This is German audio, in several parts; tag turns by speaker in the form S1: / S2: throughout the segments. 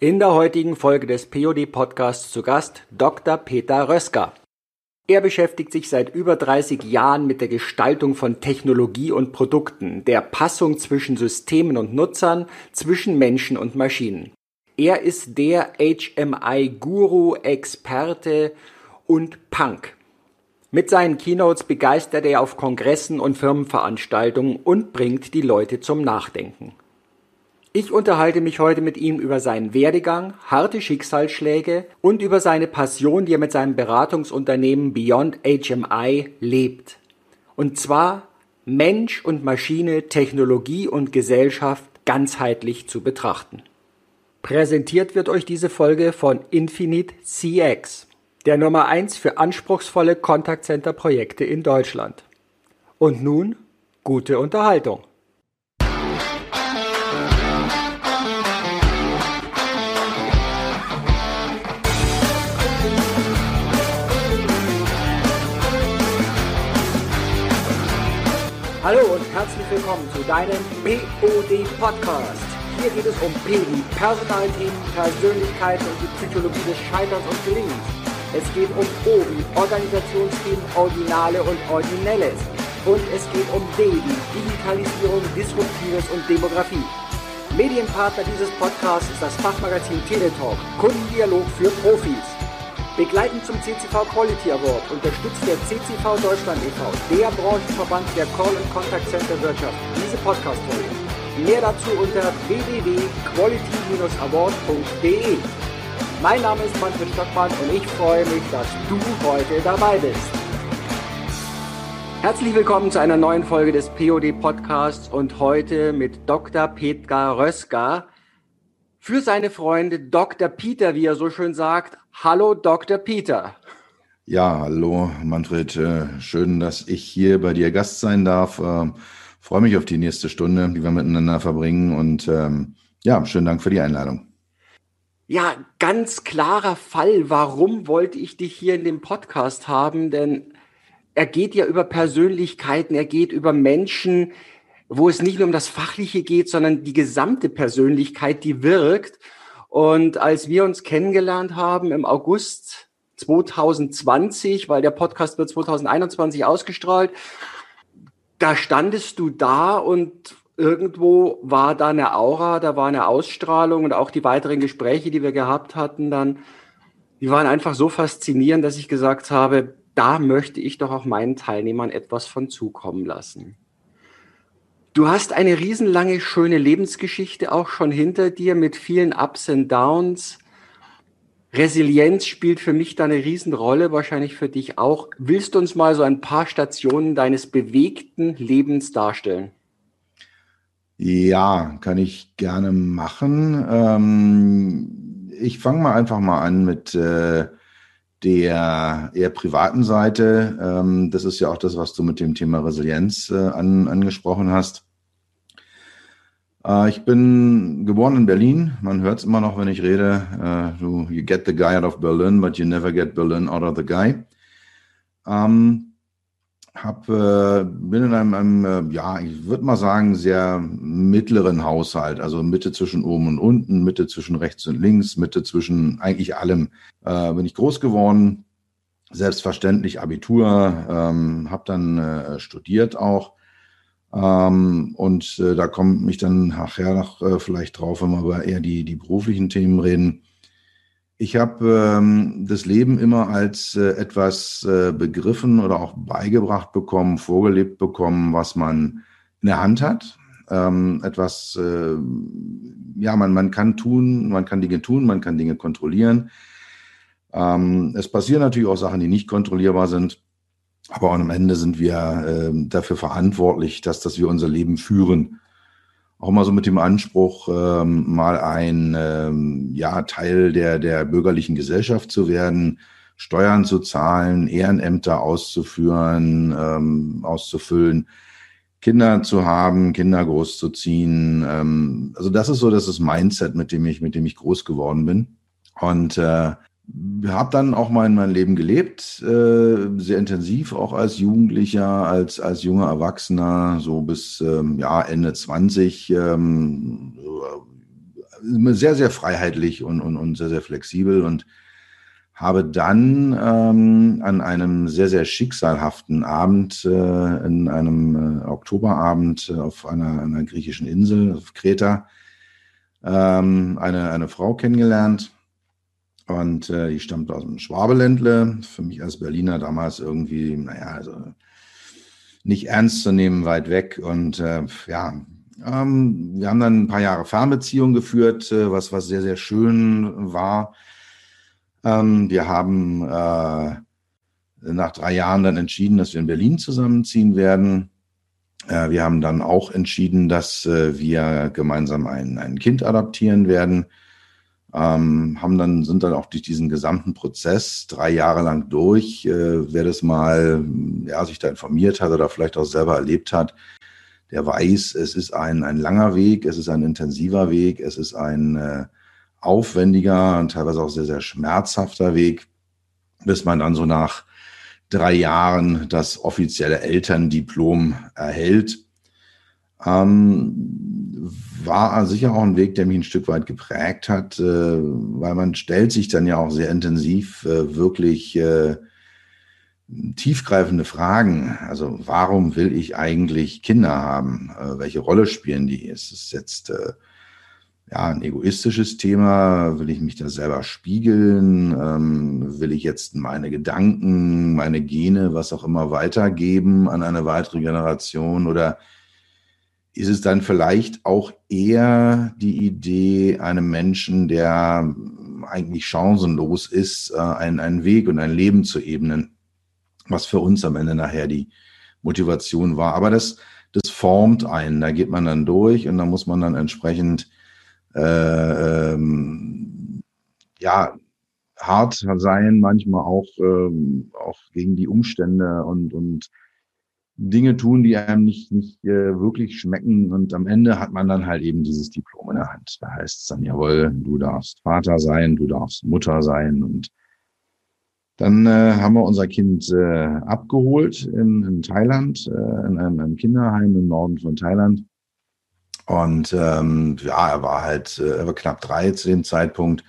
S1: In der heutigen Folge des POD Podcasts zu Gast Dr. Peter Röska. Er beschäftigt sich seit über 30 Jahren mit der Gestaltung von Technologie und Produkten, der Passung zwischen Systemen und Nutzern, zwischen Menschen und Maschinen. Er ist der HMI-Guru, Experte und Punk. Mit seinen Keynotes begeistert er auf Kongressen und Firmenveranstaltungen und bringt die Leute zum Nachdenken. Ich unterhalte mich heute mit ihm über seinen Werdegang, harte Schicksalsschläge und über seine Passion, die er mit seinem Beratungsunternehmen Beyond HMI lebt. Und zwar Mensch und Maschine, Technologie und Gesellschaft ganzheitlich zu betrachten. Präsentiert wird euch diese Folge von Infinite CX, der Nummer 1 für anspruchsvolle Kontaktcenter-Projekte in Deutschland. Und nun gute Unterhaltung. Hallo und herzlich willkommen zu deinem POD Podcast. Hier geht es um P wie Personalthemen, Persönlichkeit und die Psychologie des Scheiterns und Gelingens. Es geht um O wie Organisationsthemen, Originale und Originelles. Und es geht um D wie Digitalisierung, Disruptives und Demografie. Medienpartner dieses Podcasts ist das Fachmagazin Teletalk, Kundendialog für Profis. Begleitend zum CCV Quality Award unterstützt der CCV Deutschland e.V., der Branchenverband der Call- und Contact Center Wirtschaft, diese Podcast-Folge. Mehr dazu unter www.quality-award.de. Mein Name ist Manfred Stockmann und ich freue mich, dass du heute dabei bist. Herzlich willkommen zu einer neuen Folge des POD Podcasts und heute mit Dr. Petka Röska, für seine Freunde Dr. Peter, wie er so schön sagt. Hallo, Dr. Peter.
S2: Ja, hallo, Manfred. Äh, schön, dass ich hier bei dir Gast sein darf. Ähm, freue mich auf die nächste Stunde, die wir miteinander verbringen. Und ähm, ja, schönen Dank für die Einladung.
S1: Ja, ganz klarer Fall. Warum wollte ich dich hier in dem Podcast haben? Denn er geht ja über Persönlichkeiten, er geht über Menschen, wo es nicht nur um das Fachliche geht, sondern die gesamte Persönlichkeit, die wirkt. Und als wir uns kennengelernt haben im August 2020, weil der Podcast wird 2021 ausgestrahlt, da standest du da und irgendwo war da eine Aura, da war eine Ausstrahlung und auch die weiteren Gespräche, die wir gehabt hatten, dann, die waren einfach so faszinierend, dass ich gesagt habe, da möchte ich doch auch meinen Teilnehmern etwas von zukommen lassen. Du hast eine riesenlange, schöne Lebensgeschichte auch schon hinter dir mit vielen Ups und Downs. Resilienz spielt für mich da eine Riesenrolle, wahrscheinlich für dich auch. Willst du uns mal so ein paar Stationen deines bewegten Lebens darstellen?
S2: Ja, kann ich gerne machen. Ähm, ich fange mal einfach mal an mit äh, der eher privaten Seite. Ähm, das ist ja auch das, was du mit dem Thema Resilienz äh, an, angesprochen hast. Äh, ich bin geboren in Berlin. Man hört es immer noch, wenn ich rede. Du, you get the guy out of Berlin, but you never get Berlin out of the guy. Ähm, hab, äh, bin in einem, einem äh, ja, ich würde mal sagen, sehr mittleren Haushalt, also Mitte zwischen oben und unten, Mitte zwischen rechts und links, Mitte zwischen eigentlich allem. Äh, bin ich groß geworden, selbstverständlich Abitur, ähm, habe dann äh, studiert auch. Ähm, und äh, da komme ich dann nachher noch äh, vielleicht drauf, wenn wir über eher die, die beruflichen Themen reden. Ich habe ähm, das Leben immer als äh, etwas äh, begriffen oder auch beigebracht bekommen, vorgelebt bekommen, was man in der Hand hat. Ähm, etwas, äh, ja, man, man kann tun, man kann Dinge tun, man kann Dinge kontrollieren. Ähm, es passieren natürlich auch Sachen, die nicht kontrollierbar sind. Aber am Ende sind wir äh, dafür verantwortlich, dass, dass wir unser Leben führen auch mal so mit dem Anspruch, ähm, mal ein ähm, ja, Teil der, der bürgerlichen Gesellschaft zu werden, Steuern zu zahlen, Ehrenämter auszuführen, ähm, auszufüllen, Kinder zu haben, Kinder großzuziehen. Ähm, also das ist so das ist Mindset, mit dem ich, mit dem ich groß geworden bin. Und äh, habe dann auch mal in meinem Leben gelebt, äh, sehr intensiv, auch als Jugendlicher, als, als junger Erwachsener, so bis ähm, ja, Ende 20, ähm, sehr, sehr freiheitlich und, und, und sehr, sehr flexibel und habe dann ähm, an einem sehr, sehr schicksalhaften Abend, äh, in einem äh, Oktoberabend auf einer, einer griechischen Insel, auf Kreta, ähm, eine, eine Frau kennengelernt. Und äh, die stammt aus dem Schwabeländle. Für mich als Berliner damals irgendwie, naja, also nicht ernst zu nehmen, weit weg. Und äh, ja, ähm, wir haben dann ein paar Jahre Fernbeziehungen geführt, äh, was, was sehr, sehr schön war. Ähm, wir haben äh, nach drei Jahren dann entschieden, dass wir in Berlin zusammenziehen werden. Äh, wir haben dann auch entschieden, dass äh, wir gemeinsam ein, ein Kind adoptieren werden. Ähm, haben dann, sind dann auch durch diesen gesamten Prozess drei Jahre lang durch. Äh, wer das mal, ja, sich da informiert hat oder vielleicht auch selber erlebt hat, der weiß, es ist ein, ein langer Weg, es ist ein intensiver Weg, es ist ein äh, aufwendiger und teilweise auch sehr, sehr schmerzhafter Weg, bis man dann so nach drei Jahren das offizielle Elterndiplom erhält. Ähm, war sicher auch ein Weg, der mich ein Stück weit geprägt hat, äh, weil man stellt sich dann ja auch sehr intensiv äh, wirklich äh, tiefgreifende Fragen. Also warum will ich eigentlich Kinder haben? Äh, welche Rolle spielen die? Ist es jetzt äh, ja, ein egoistisches Thema? Will ich mich da selber spiegeln? Ähm, will ich jetzt meine Gedanken, meine Gene, was auch immer weitergeben an eine weitere Generation? Oder ist es dann vielleicht auch eher die Idee, einem Menschen, der eigentlich chancenlos ist, äh, einen, einen Weg und ein Leben zu ebnen, was für uns am Ende nachher die Motivation war. Aber das, das formt einen, da geht man dann durch und da muss man dann entsprechend äh, ähm, ja, hart sein, manchmal auch, ähm, auch gegen die Umstände und, und Dinge tun, die einem nicht, nicht äh, wirklich schmecken. Und am Ende hat man dann halt eben dieses Diplom in der Hand. Da heißt es dann, jawohl, du darfst Vater sein, du darfst Mutter sein. Und dann äh, haben wir unser Kind äh, abgeholt in, in Thailand, äh, in einem, einem Kinderheim im Norden von Thailand. Und ähm, ja, er war halt, äh, er war knapp drei zu dem Zeitpunkt,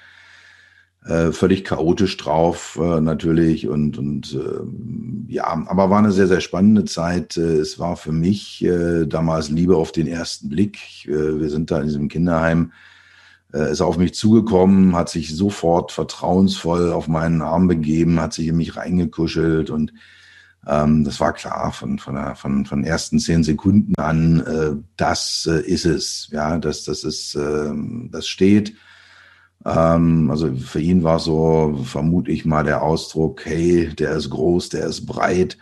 S2: äh, völlig chaotisch drauf äh, natürlich und und äh, ja, aber war eine sehr sehr spannende Zeit. Äh, es war für mich äh, damals Liebe auf den ersten Blick. Äh, wir sind da in diesem Kinderheim, ist auf mich zugekommen, hat sich sofort vertrauensvoll auf meinen Arm begeben, hat sich in mich reingekuschelt und ähm, das war klar von, von, der, von, von ersten zehn Sekunden an, das ist es. Ja, das, das ist, äh, das steht. Ähm, also für ihn war so, vermute ich mal, der Ausdruck, hey, der ist groß, der ist breit,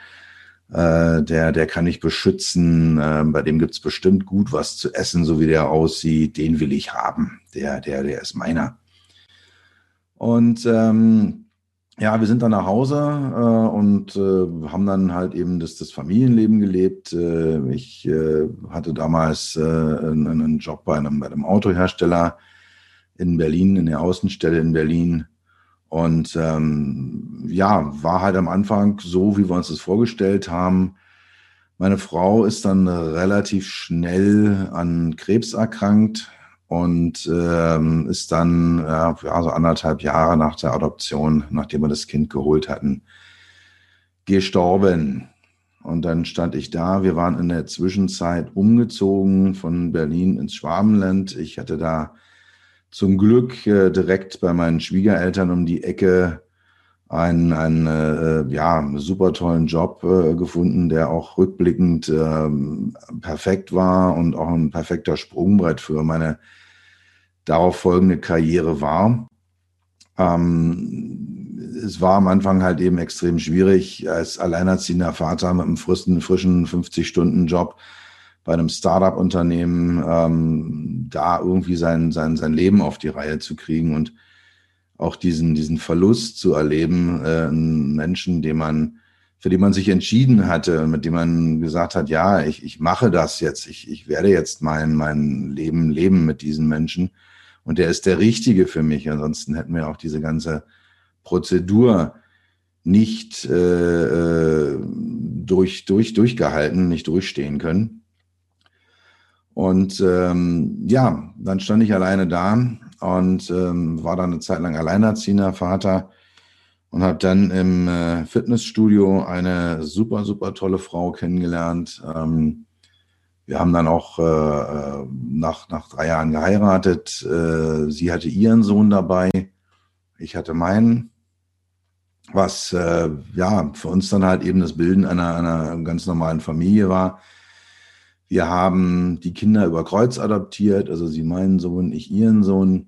S2: äh, der, der kann ich beschützen, äh, bei dem gibt's bestimmt gut was zu essen, so wie der aussieht, den will ich haben. Der, der, der ist meiner. Und ähm, ja, wir sind dann nach Hause äh, und äh, haben dann halt eben das, das Familienleben gelebt. Äh, ich äh, hatte damals einen, einen Job bei einem, bei einem Autohersteller in Berlin, in der Außenstelle in Berlin. Und ähm, ja, war halt am Anfang so, wie wir uns das vorgestellt haben. Meine Frau ist dann relativ schnell an Krebs erkrankt, und ähm, ist dann ja, so anderthalb Jahre nach der Adoption, nachdem wir das Kind geholt hatten, gestorben. Und dann stand ich da. Wir waren in der Zwischenzeit umgezogen von Berlin ins Schwabenland. Ich hatte da zum Glück äh, direkt bei meinen Schwiegereltern um die Ecke einen, einen äh, ja, super tollen Job äh, gefunden, der auch rückblickend äh, perfekt war und auch ein perfekter Sprungbrett für meine darauf folgende Karriere war. Ähm, es war am Anfang halt eben extrem schwierig, als alleinerziehender Vater mit einem frischen 50-Stunden-Job bei einem Startup-Unternehmen ähm, da irgendwie sein, sein, sein Leben auf die Reihe zu kriegen und auch diesen, diesen Verlust zu erleben, äh, einen Menschen, den man, für den man sich entschieden hatte, mit dem man gesagt hat, ja, ich, ich mache das jetzt, ich, ich werde jetzt mein, mein Leben leben mit diesen Menschen und der ist der Richtige für mich. Ansonsten hätten wir auch diese ganze Prozedur nicht äh, äh, durch, durch, durchgehalten, nicht durchstehen können. Und ähm, ja, dann stand ich alleine da und ähm, war dann eine Zeit lang alleinerziehender Vater und habe dann im äh, Fitnessstudio eine super, super tolle Frau kennengelernt. Ähm, wir haben dann auch äh, äh nach, nach drei Jahren geheiratet. Äh, sie hatte ihren Sohn dabei, ich hatte meinen was äh, ja für uns dann halt eben das Bilden einer, einer ganz normalen Familie war. Wir haben die Kinder über Kreuz adoptiert, also sie meinen Sohn, ich ihren Sohn.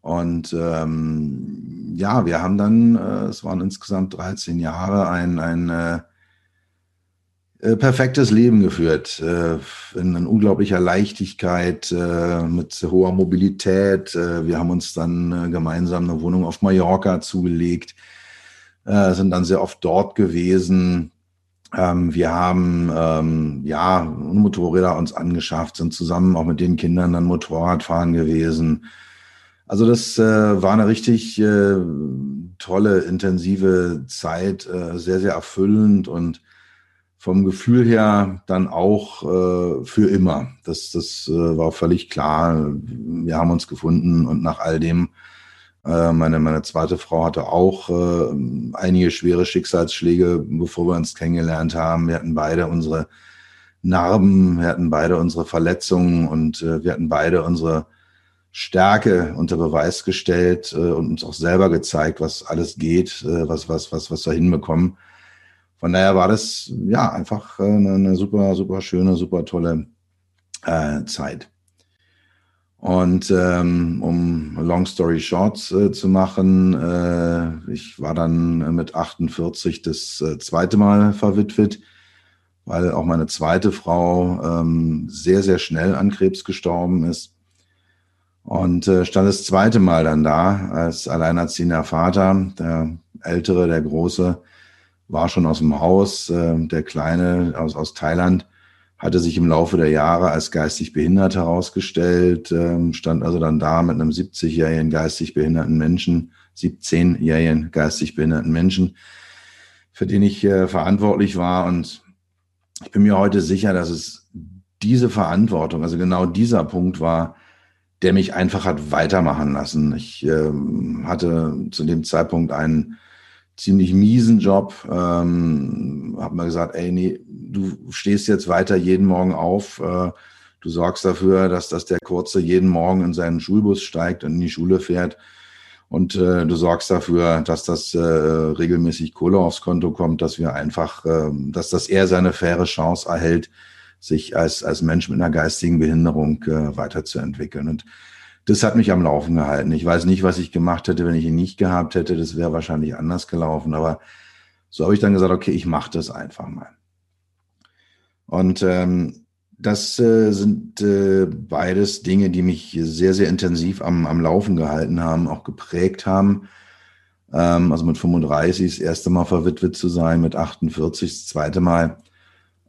S2: Und ähm, ja, wir haben dann, äh, es waren insgesamt 13 Jahre, ein, ein äh, äh, perfektes Leben geführt, äh, in, unglaublicher Leichtigkeit, äh, mit hoher Mobilität. Wir haben uns dann gemeinsam eine Wohnung auf Mallorca zugelegt sind dann sehr oft dort gewesen. Ähm, wir haben ähm, ja Motorräder uns angeschafft, sind zusammen auch mit den Kindern dann Motorradfahren gewesen. Also das äh, war eine richtig äh, tolle, intensive Zeit, äh, sehr, sehr erfüllend und vom Gefühl her dann auch äh, für immer. Das, das äh, war völlig klar. Wir haben uns gefunden und nach all dem äh, meine, meine zweite Frau hatte auch äh, einige schwere Schicksalsschläge, bevor wir uns kennengelernt haben. Wir hatten beide unsere Narben, wir hatten beide unsere Verletzungen und äh, wir hatten beide unsere Stärke unter Beweis gestellt äh, und uns auch selber gezeigt, was alles geht, äh, was, was, was, was wir hinbekommen. Von daher war das ja einfach eine, eine super, super schöne, super tolle äh, Zeit. Und ähm, um Long Story Short äh, zu machen, äh, ich war dann mit 48 das äh, zweite Mal verwitwet, weil auch meine zweite Frau ähm, sehr, sehr schnell an Krebs gestorben ist. Und äh, stand das zweite Mal dann da als alleinerziehender Vater. Der ältere, der große, war schon aus dem Haus, äh, der kleine aus, aus Thailand hatte sich im Laufe der Jahre als geistig behindert herausgestellt, ähm, stand also dann da mit einem 70-jährigen geistig behinderten Menschen, 17-jährigen geistig behinderten Menschen, für den ich äh, verantwortlich war. Und ich bin mir heute sicher, dass es diese Verantwortung, also genau dieser Punkt war, der mich einfach hat weitermachen lassen. Ich äh, hatte zu dem Zeitpunkt einen ziemlich miesen Job. Ähm, habe mal gesagt, ey, nee, du stehst jetzt weiter jeden Morgen auf. Äh, du sorgst dafür, dass, dass der Kurze jeden Morgen in seinen Schulbus steigt und in die Schule fährt. Und äh, du sorgst dafür, dass das äh, regelmäßig Kohle aufs Konto kommt, dass wir einfach, äh, dass das er seine faire Chance erhält, sich als, als Mensch mit einer geistigen Behinderung äh, weiterzuentwickeln. Und das hat mich am Laufen gehalten. Ich weiß nicht, was ich gemacht hätte, wenn ich ihn nicht gehabt hätte. Das wäre wahrscheinlich anders gelaufen. Aber so habe ich dann gesagt, okay, ich mache das einfach mal. Und ähm, das äh, sind äh, beides Dinge, die mich sehr, sehr intensiv am, am Laufen gehalten haben, auch geprägt haben. Ähm, also mit 35 das erste Mal verwitwet zu sein, mit 48 das zweite Mal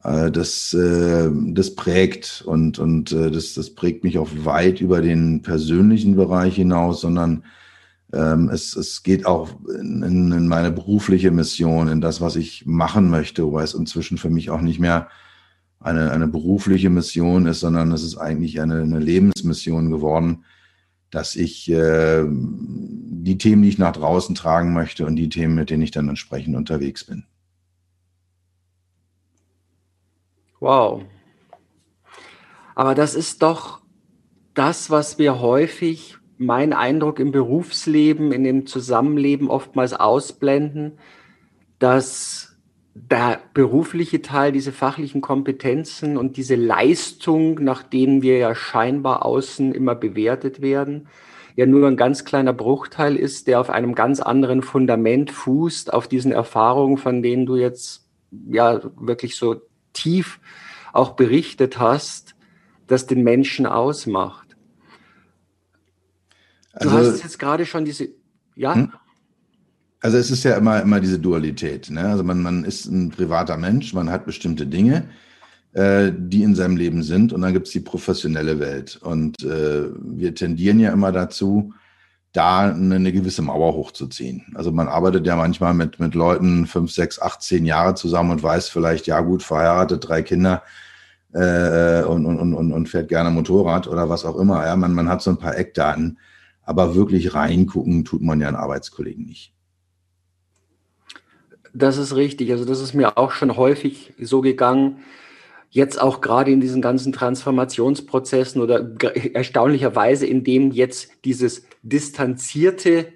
S2: das, äh, das prägt und, und äh, das, das prägt mich auch weit über den persönlichen Bereich hinaus, sondern ähm, es, es geht auch in, in meine berufliche Mission, in das, was ich machen möchte, wobei es inzwischen für mich auch nicht mehr eine, eine berufliche Mission ist, sondern es ist eigentlich eine, eine Lebensmission geworden, dass ich äh, die Themen, die ich nach draußen tragen möchte und die Themen, mit denen ich dann entsprechend unterwegs bin.
S1: Wow. Aber das ist doch das, was wir häufig, mein Eindruck im Berufsleben, in dem Zusammenleben oftmals ausblenden, dass der berufliche Teil, diese fachlichen Kompetenzen und diese Leistung, nach denen wir ja scheinbar außen immer bewertet werden, ja nur ein ganz kleiner Bruchteil ist, der auf einem ganz anderen Fundament fußt, auf diesen Erfahrungen, von denen du jetzt ja wirklich so tief auch berichtet hast, das den Menschen ausmacht. Du also, hast jetzt gerade schon diese, ja? Hm?
S2: Also es ist ja immer, immer diese Dualität. Ne? Also man, man ist ein privater Mensch, man hat bestimmte Dinge, äh, die in seinem Leben sind und dann gibt es die professionelle Welt. Und äh, wir tendieren ja immer dazu, da eine, gewisse Mauer hochzuziehen. Also man arbeitet ja manchmal mit, mit Leuten fünf, sechs, acht, zehn Jahre zusammen und weiß vielleicht, ja gut, verheiratet, drei Kinder, äh, und, und, und, und fährt gerne Motorrad oder was auch immer. Ja, man, man hat so ein paar Eckdaten, aber wirklich reingucken tut man ja einen Arbeitskollegen nicht.
S1: Das ist richtig. Also das ist mir auch schon häufig so gegangen. Jetzt auch gerade in diesen ganzen Transformationsprozessen oder erstaunlicherweise, in dem jetzt dieses distanzierte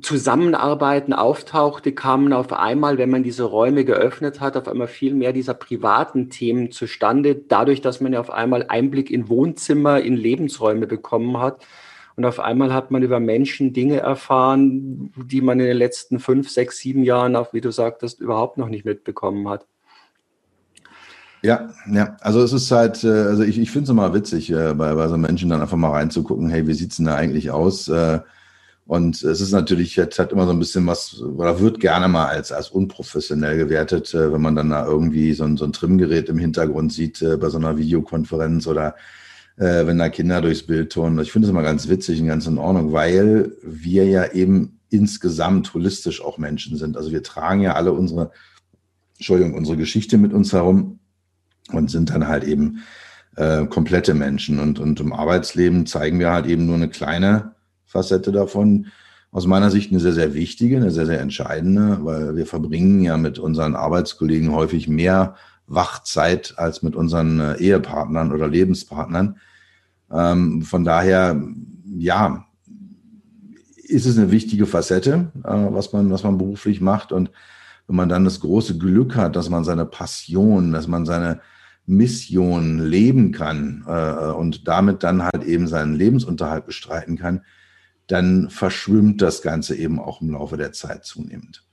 S1: Zusammenarbeiten auftauchte, kamen auf einmal, wenn man diese Räume geöffnet hat, auf einmal viel mehr dieser privaten Themen zustande, dadurch, dass man ja auf einmal Einblick in Wohnzimmer, in Lebensräume bekommen hat. Und auf einmal hat man über Menschen Dinge erfahren, die man in den letzten fünf, sechs, sieben Jahren, auch wie du sagtest, überhaupt noch nicht mitbekommen hat.
S2: Ja, ja, also es ist halt, äh, also ich, ich finde es immer witzig, äh, bei, bei so Menschen dann einfach mal reinzugucken, hey, wie sieht's denn da eigentlich aus? Äh, und es ist natürlich, jetzt hat immer so ein bisschen was, oder wird gerne mal als, als unprofessionell gewertet, wenn man dann da irgendwie so ein, so ein Trimgerät im Hintergrund sieht bei so einer Videokonferenz oder wenn da Kinder durchs Bild turnen. Ich finde es immer ganz witzig und ganz in Ordnung, weil wir ja eben insgesamt holistisch auch Menschen sind. Also wir tragen ja alle unsere, Entschuldigung, unsere Geschichte mit uns herum und sind dann halt eben äh, komplette Menschen. Und, und im Arbeitsleben zeigen wir halt eben nur eine kleine Facette davon. Aus meiner Sicht eine sehr, sehr wichtige, eine sehr, sehr entscheidende, weil wir verbringen ja mit unseren Arbeitskollegen häufig mehr Wachzeit als mit unseren äh, Ehepartnern oder Lebenspartnern. Ähm, von daher, ja, ist es eine wichtige Facette, äh, was man, was man beruflich macht. Und wenn man dann das große Glück hat, dass man seine Passion, dass man seine Mission leben kann äh, und damit dann halt eben seinen Lebensunterhalt bestreiten kann, dann verschwimmt das Ganze eben auch im Laufe der Zeit zunehmend.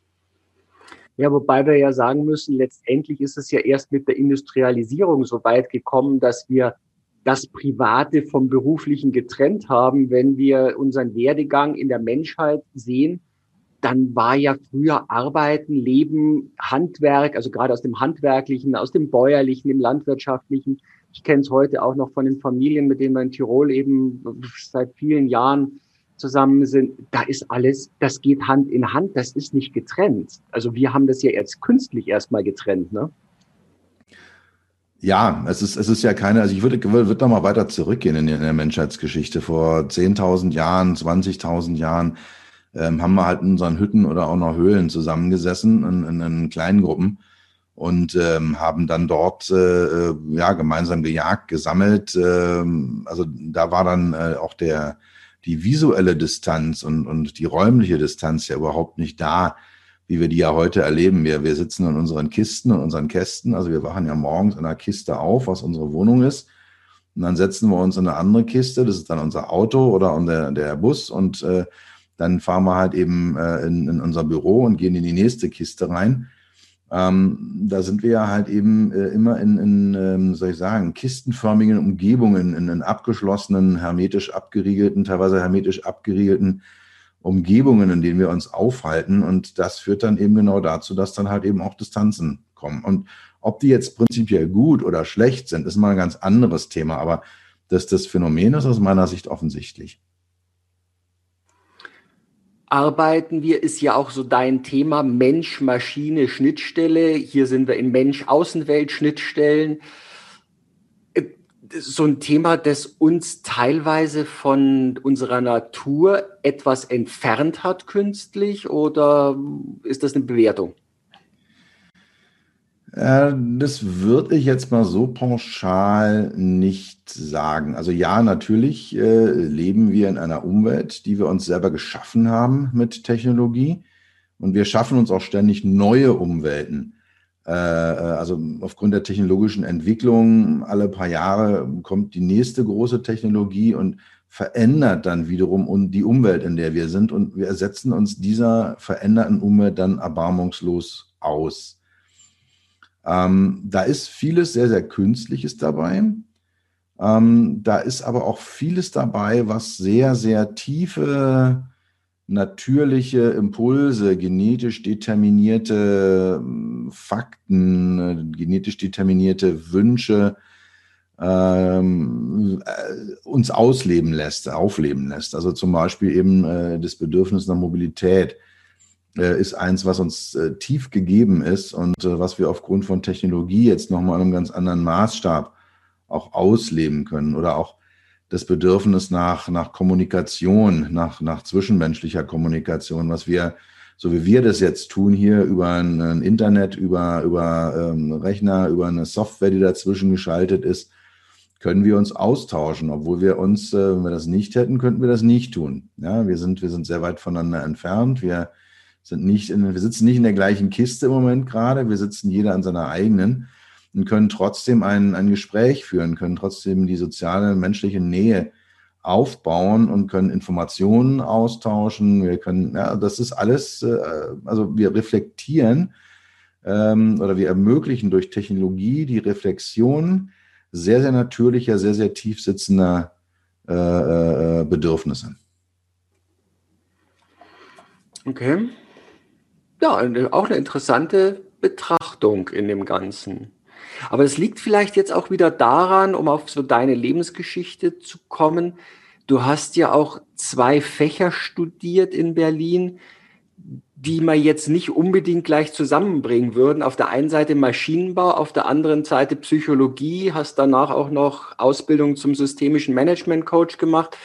S1: Ja, wobei wir ja sagen müssen, letztendlich ist es ja erst mit der Industrialisierung so weit gekommen, dass wir das Private vom Beruflichen getrennt haben. Wenn wir unseren Werdegang in der Menschheit sehen, dann war ja früher Arbeiten, Leben, Handwerk, also gerade aus dem Handwerklichen, aus dem Bäuerlichen, im Landwirtschaftlichen. Ich kenne es heute auch noch von den Familien, mit denen wir in Tirol eben seit vielen Jahren zusammen sind, da ist alles, das geht Hand in Hand, das ist nicht getrennt. Also wir haben das ja jetzt künstlich erstmal getrennt, ne?
S2: Ja, es ist, es ist ja keine, also ich würde, würde da mal weiter zurückgehen in, in der Menschheitsgeschichte. Vor 10.000 Jahren, 20.000 Jahren ähm, haben wir halt in unseren Hütten oder auch noch Höhlen zusammengesessen in, in, in kleinen Gruppen und ähm, haben dann dort äh, ja gemeinsam gejagt, gesammelt. Ähm, also da war dann äh, auch der die visuelle Distanz und, und die räumliche Distanz ja überhaupt nicht da, wie wir die ja heute erleben. Wir, wir sitzen in unseren Kisten und unseren Kästen. Also wir wachen ja morgens in einer Kiste auf, was unsere Wohnung ist. Und dann setzen wir uns in eine andere Kiste, das ist dann unser Auto oder der, der Bus. Und äh, dann fahren wir halt eben äh, in, in unser Büro und gehen in die nächste Kiste rein. Ähm, da sind wir ja halt eben äh, immer in, in ähm, soll ich sagen, kistenförmigen Umgebungen, in, in abgeschlossenen, hermetisch abgeriegelten, teilweise hermetisch abgeriegelten Umgebungen, in denen wir uns aufhalten. Und das führt dann eben genau dazu, dass dann halt eben auch Distanzen kommen. Und ob die jetzt prinzipiell gut oder schlecht sind, ist mal ein ganz anderes Thema. Aber dass das Phänomen ist aus meiner Sicht offensichtlich
S1: arbeiten wir, ist ja auch so dein Thema Mensch, Maschine, Schnittstelle. Hier sind wir in Mensch-Außenwelt, Schnittstellen. Äh, so ein Thema, das uns teilweise von unserer Natur etwas entfernt hat künstlich oder ist das eine Bewertung?
S2: Äh, das würde ich jetzt mal so pauschal nicht sagen. Also ja, natürlich äh, leben wir in einer Umwelt, die wir uns selber geschaffen haben mit Technologie. Und wir schaffen uns auch ständig neue Umwelten. Äh, also aufgrund der technologischen Entwicklung, alle paar Jahre kommt die nächste große Technologie und verändert dann wiederum die Umwelt, in der wir sind. Und wir ersetzen uns dieser veränderten Umwelt dann erbarmungslos aus. Ähm, da ist vieles sehr, sehr Künstliches dabei. Ähm, da ist aber auch vieles dabei, was sehr, sehr tiefe, natürliche Impulse, genetisch determinierte ähm, Fakten, genetisch determinierte Wünsche ähm, äh, uns ausleben lässt, aufleben lässt. Also zum Beispiel eben äh, das Bedürfnis nach Mobilität ist eins, was uns äh, tief gegeben ist und äh, was wir aufgrund von Technologie jetzt nochmal in einem ganz anderen Maßstab auch ausleben können oder auch das Bedürfnis nach, nach Kommunikation, nach, nach zwischenmenschlicher Kommunikation, was wir, so wie wir das jetzt tun hier über ein, ein Internet, über, über ähm, Rechner, über eine Software, die dazwischen geschaltet ist, können wir uns austauschen, obwohl wir uns, äh, wenn wir das nicht hätten, könnten wir das nicht tun. Ja, wir sind, wir sind sehr weit voneinander entfernt. Wir sind nicht in, wir sitzen nicht in der gleichen Kiste im Moment gerade. Wir sitzen jeder an seiner eigenen und können trotzdem ein, ein Gespräch führen, können trotzdem die soziale, menschliche Nähe aufbauen und können Informationen austauschen. Wir können, ja, das ist alles, äh, also wir reflektieren ähm, oder wir ermöglichen durch Technologie die Reflexion sehr, sehr natürlicher, sehr, sehr tief sitzender äh, äh, Bedürfnisse.
S1: Okay. Ja, auch eine interessante Betrachtung in dem Ganzen. Aber es liegt vielleicht jetzt auch wieder daran, um auf so deine Lebensgeschichte zu kommen. Du hast ja auch zwei Fächer studiert in Berlin, die man jetzt nicht unbedingt gleich zusammenbringen würden. Auf der einen Seite Maschinenbau, auf der anderen Seite Psychologie, hast danach auch noch Ausbildung zum systemischen Management Coach gemacht.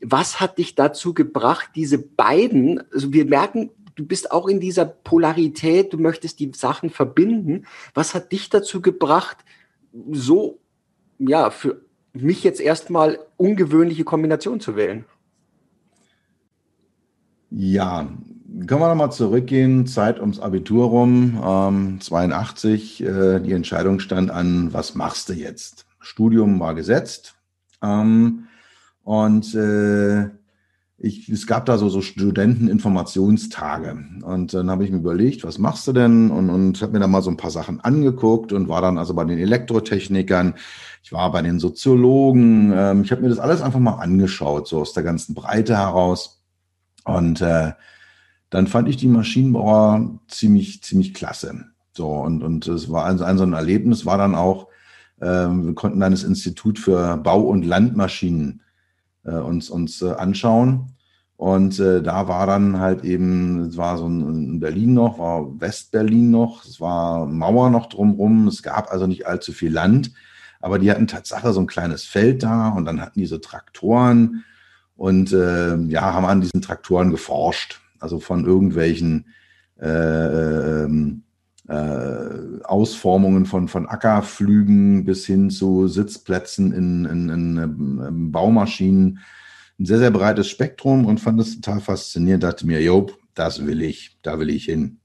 S1: Was hat dich dazu gebracht, diese beiden, also wir merken, du bist auch in dieser Polarität, du möchtest die Sachen verbinden. Was hat dich dazu gebracht, so, ja, für mich jetzt erstmal ungewöhnliche Kombination zu wählen?
S2: Ja, können wir nochmal zurückgehen, Zeit ums Abitur rum, ähm, 82, äh, die Entscheidung stand an, was machst du jetzt? Studium war gesetzt ähm, und äh, ich, es gab da so, so Studenteninformationstage. Und dann habe ich mir überlegt, was machst du denn? Und, und habe mir da mal so ein paar Sachen angeguckt und war dann also bei den Elektrotechnikern, ich war bei den Soziologen, ähm, ich habe mir das alles einfach mal angeschaut, so aus der ganzen Breite heraus. Und äh, dann fand ich die Maschinenbauer ziemlich, ziemlich klasse. So, und, und es war ein, ein so ein Erlebnis, war dann auch, äh, wir konnten dann das Institut für Bau- und Landmaschinen uns, uns äh, anschauen. Und äh, da war dann halt eben, es war so ein, in Berlin noch, war Westberlin noch, es war Mauer noch drumrum, es gab also nicht allzu viel Land, aber die hatten Tatsache so ein kleines Feld da und dann hatten diese Traktoren. Und äh, ja, haben an diesen Traktoren geforscht, also von irgendwelchen äh, ähm, äh, Ausformungen von, von Ackerflügen bis hin zu Sitzplätzen in, in, in, in ähm, Baumaschinen. Ein sehr, sehr breites Spektrum und fand es total faszinierend. Dachte mir, Job, das will ich, da will ich hin.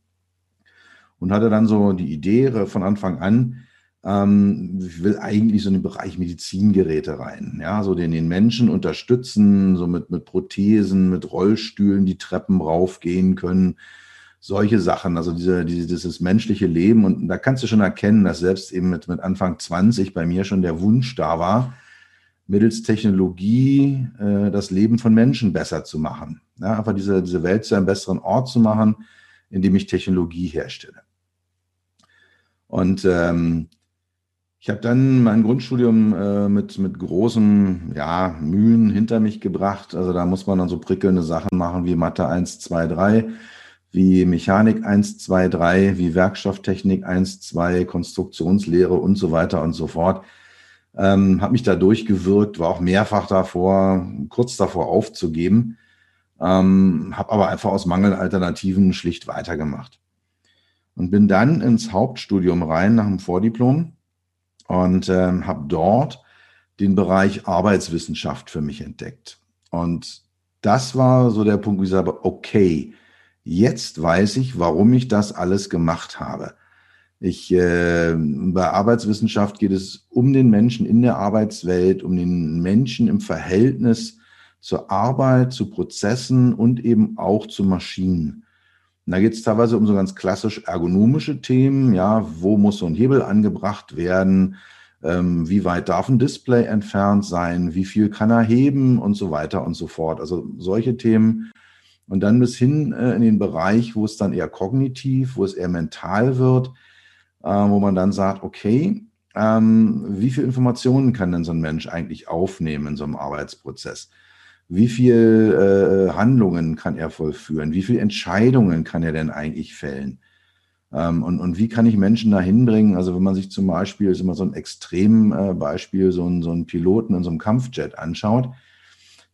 S2: Und hatte dann so die Idee von Anfang an, ähm, ich will eigentlich so in den Bereich Medizingeräte rein. Ja, so den, den Menschen unterstützen, so mit, mit Prothesen, mit Rollstühlen, die Treppen raufgehen können solche Sachen, also diese, diese, dieses menschliche Leben. Und da kannst du schon erkennen, dass selbst eben mit, mit Anfang 20 bei mir schon der Wunsch da war, mittels Technologie äh, das Leben von Menschen besser zu machen. Ja, einfach diese, diese Welt zu einem besseren Ort zu machen, indem ich Technologie herstelle. Und ähm, ich habe dann mein Grundstudium äh, mit, mit großen ja, Mühen hinter mich gebracht. Also da muss man dann so prickelnde Sachen machen wie Mathe 1, 2, 3 wie Mechanik 1, 2, 3, wie Werkstofftechnik 1, 2, Konstruktionslehre und so weiter und so fort. Ähm, habe mich da durchgewirkt, war auch mehrfach davor, kurz davor aufzugeben, ähm, habe aber einfach aus Mangelalternativen schlicht weitergemacht. Und bin dann ins Hauptstudium rein nach dem Vordiplom und ähm, habe dort den Bereich Arbeitswissenschaft für mich entdeckt. Und das war so der Punkt, wo ich sage, okay, Jetzt weiß ich, warum ich das alles gemacht habe. Ich, äh, bei Arbeitswissenschaft geht es um den Menschen in der Arbeitswelt, um den Menschen im Verhältnis zur Arbeit, zu Prozessen und eben auch zu Maschinen. Und da geht es teilweise um so ganz klassisch ergonomische Themen. Ja, wo muss so ein Hebel angebracht werden? Ähm, wie weit darf ein Display entfernt sein? Wie viel kann er heben und so weiter und so fort? Also solche Themen und dann bis hin äh, in den Bereich, wo es dann eher kognitiv, wo es eher mental wird, äh, wo man dann sagt, okay, ähm, wie viel Informationen kann denn so ein Mensch eigentlich aufnehmen in so einem Arbeitsprozess? Wie viel äh, Handlungen kann er vollführen? Wie viele Entscheidungen kann er denn eigentlich fällen? Ähm, und, und wie kann ich Menschen dahin bringen? Also wenn man sich zum Beispiel, ist immer so ein Extrembeispiel, so ein, so ein Piloten in so einem Kampfjet anschaut,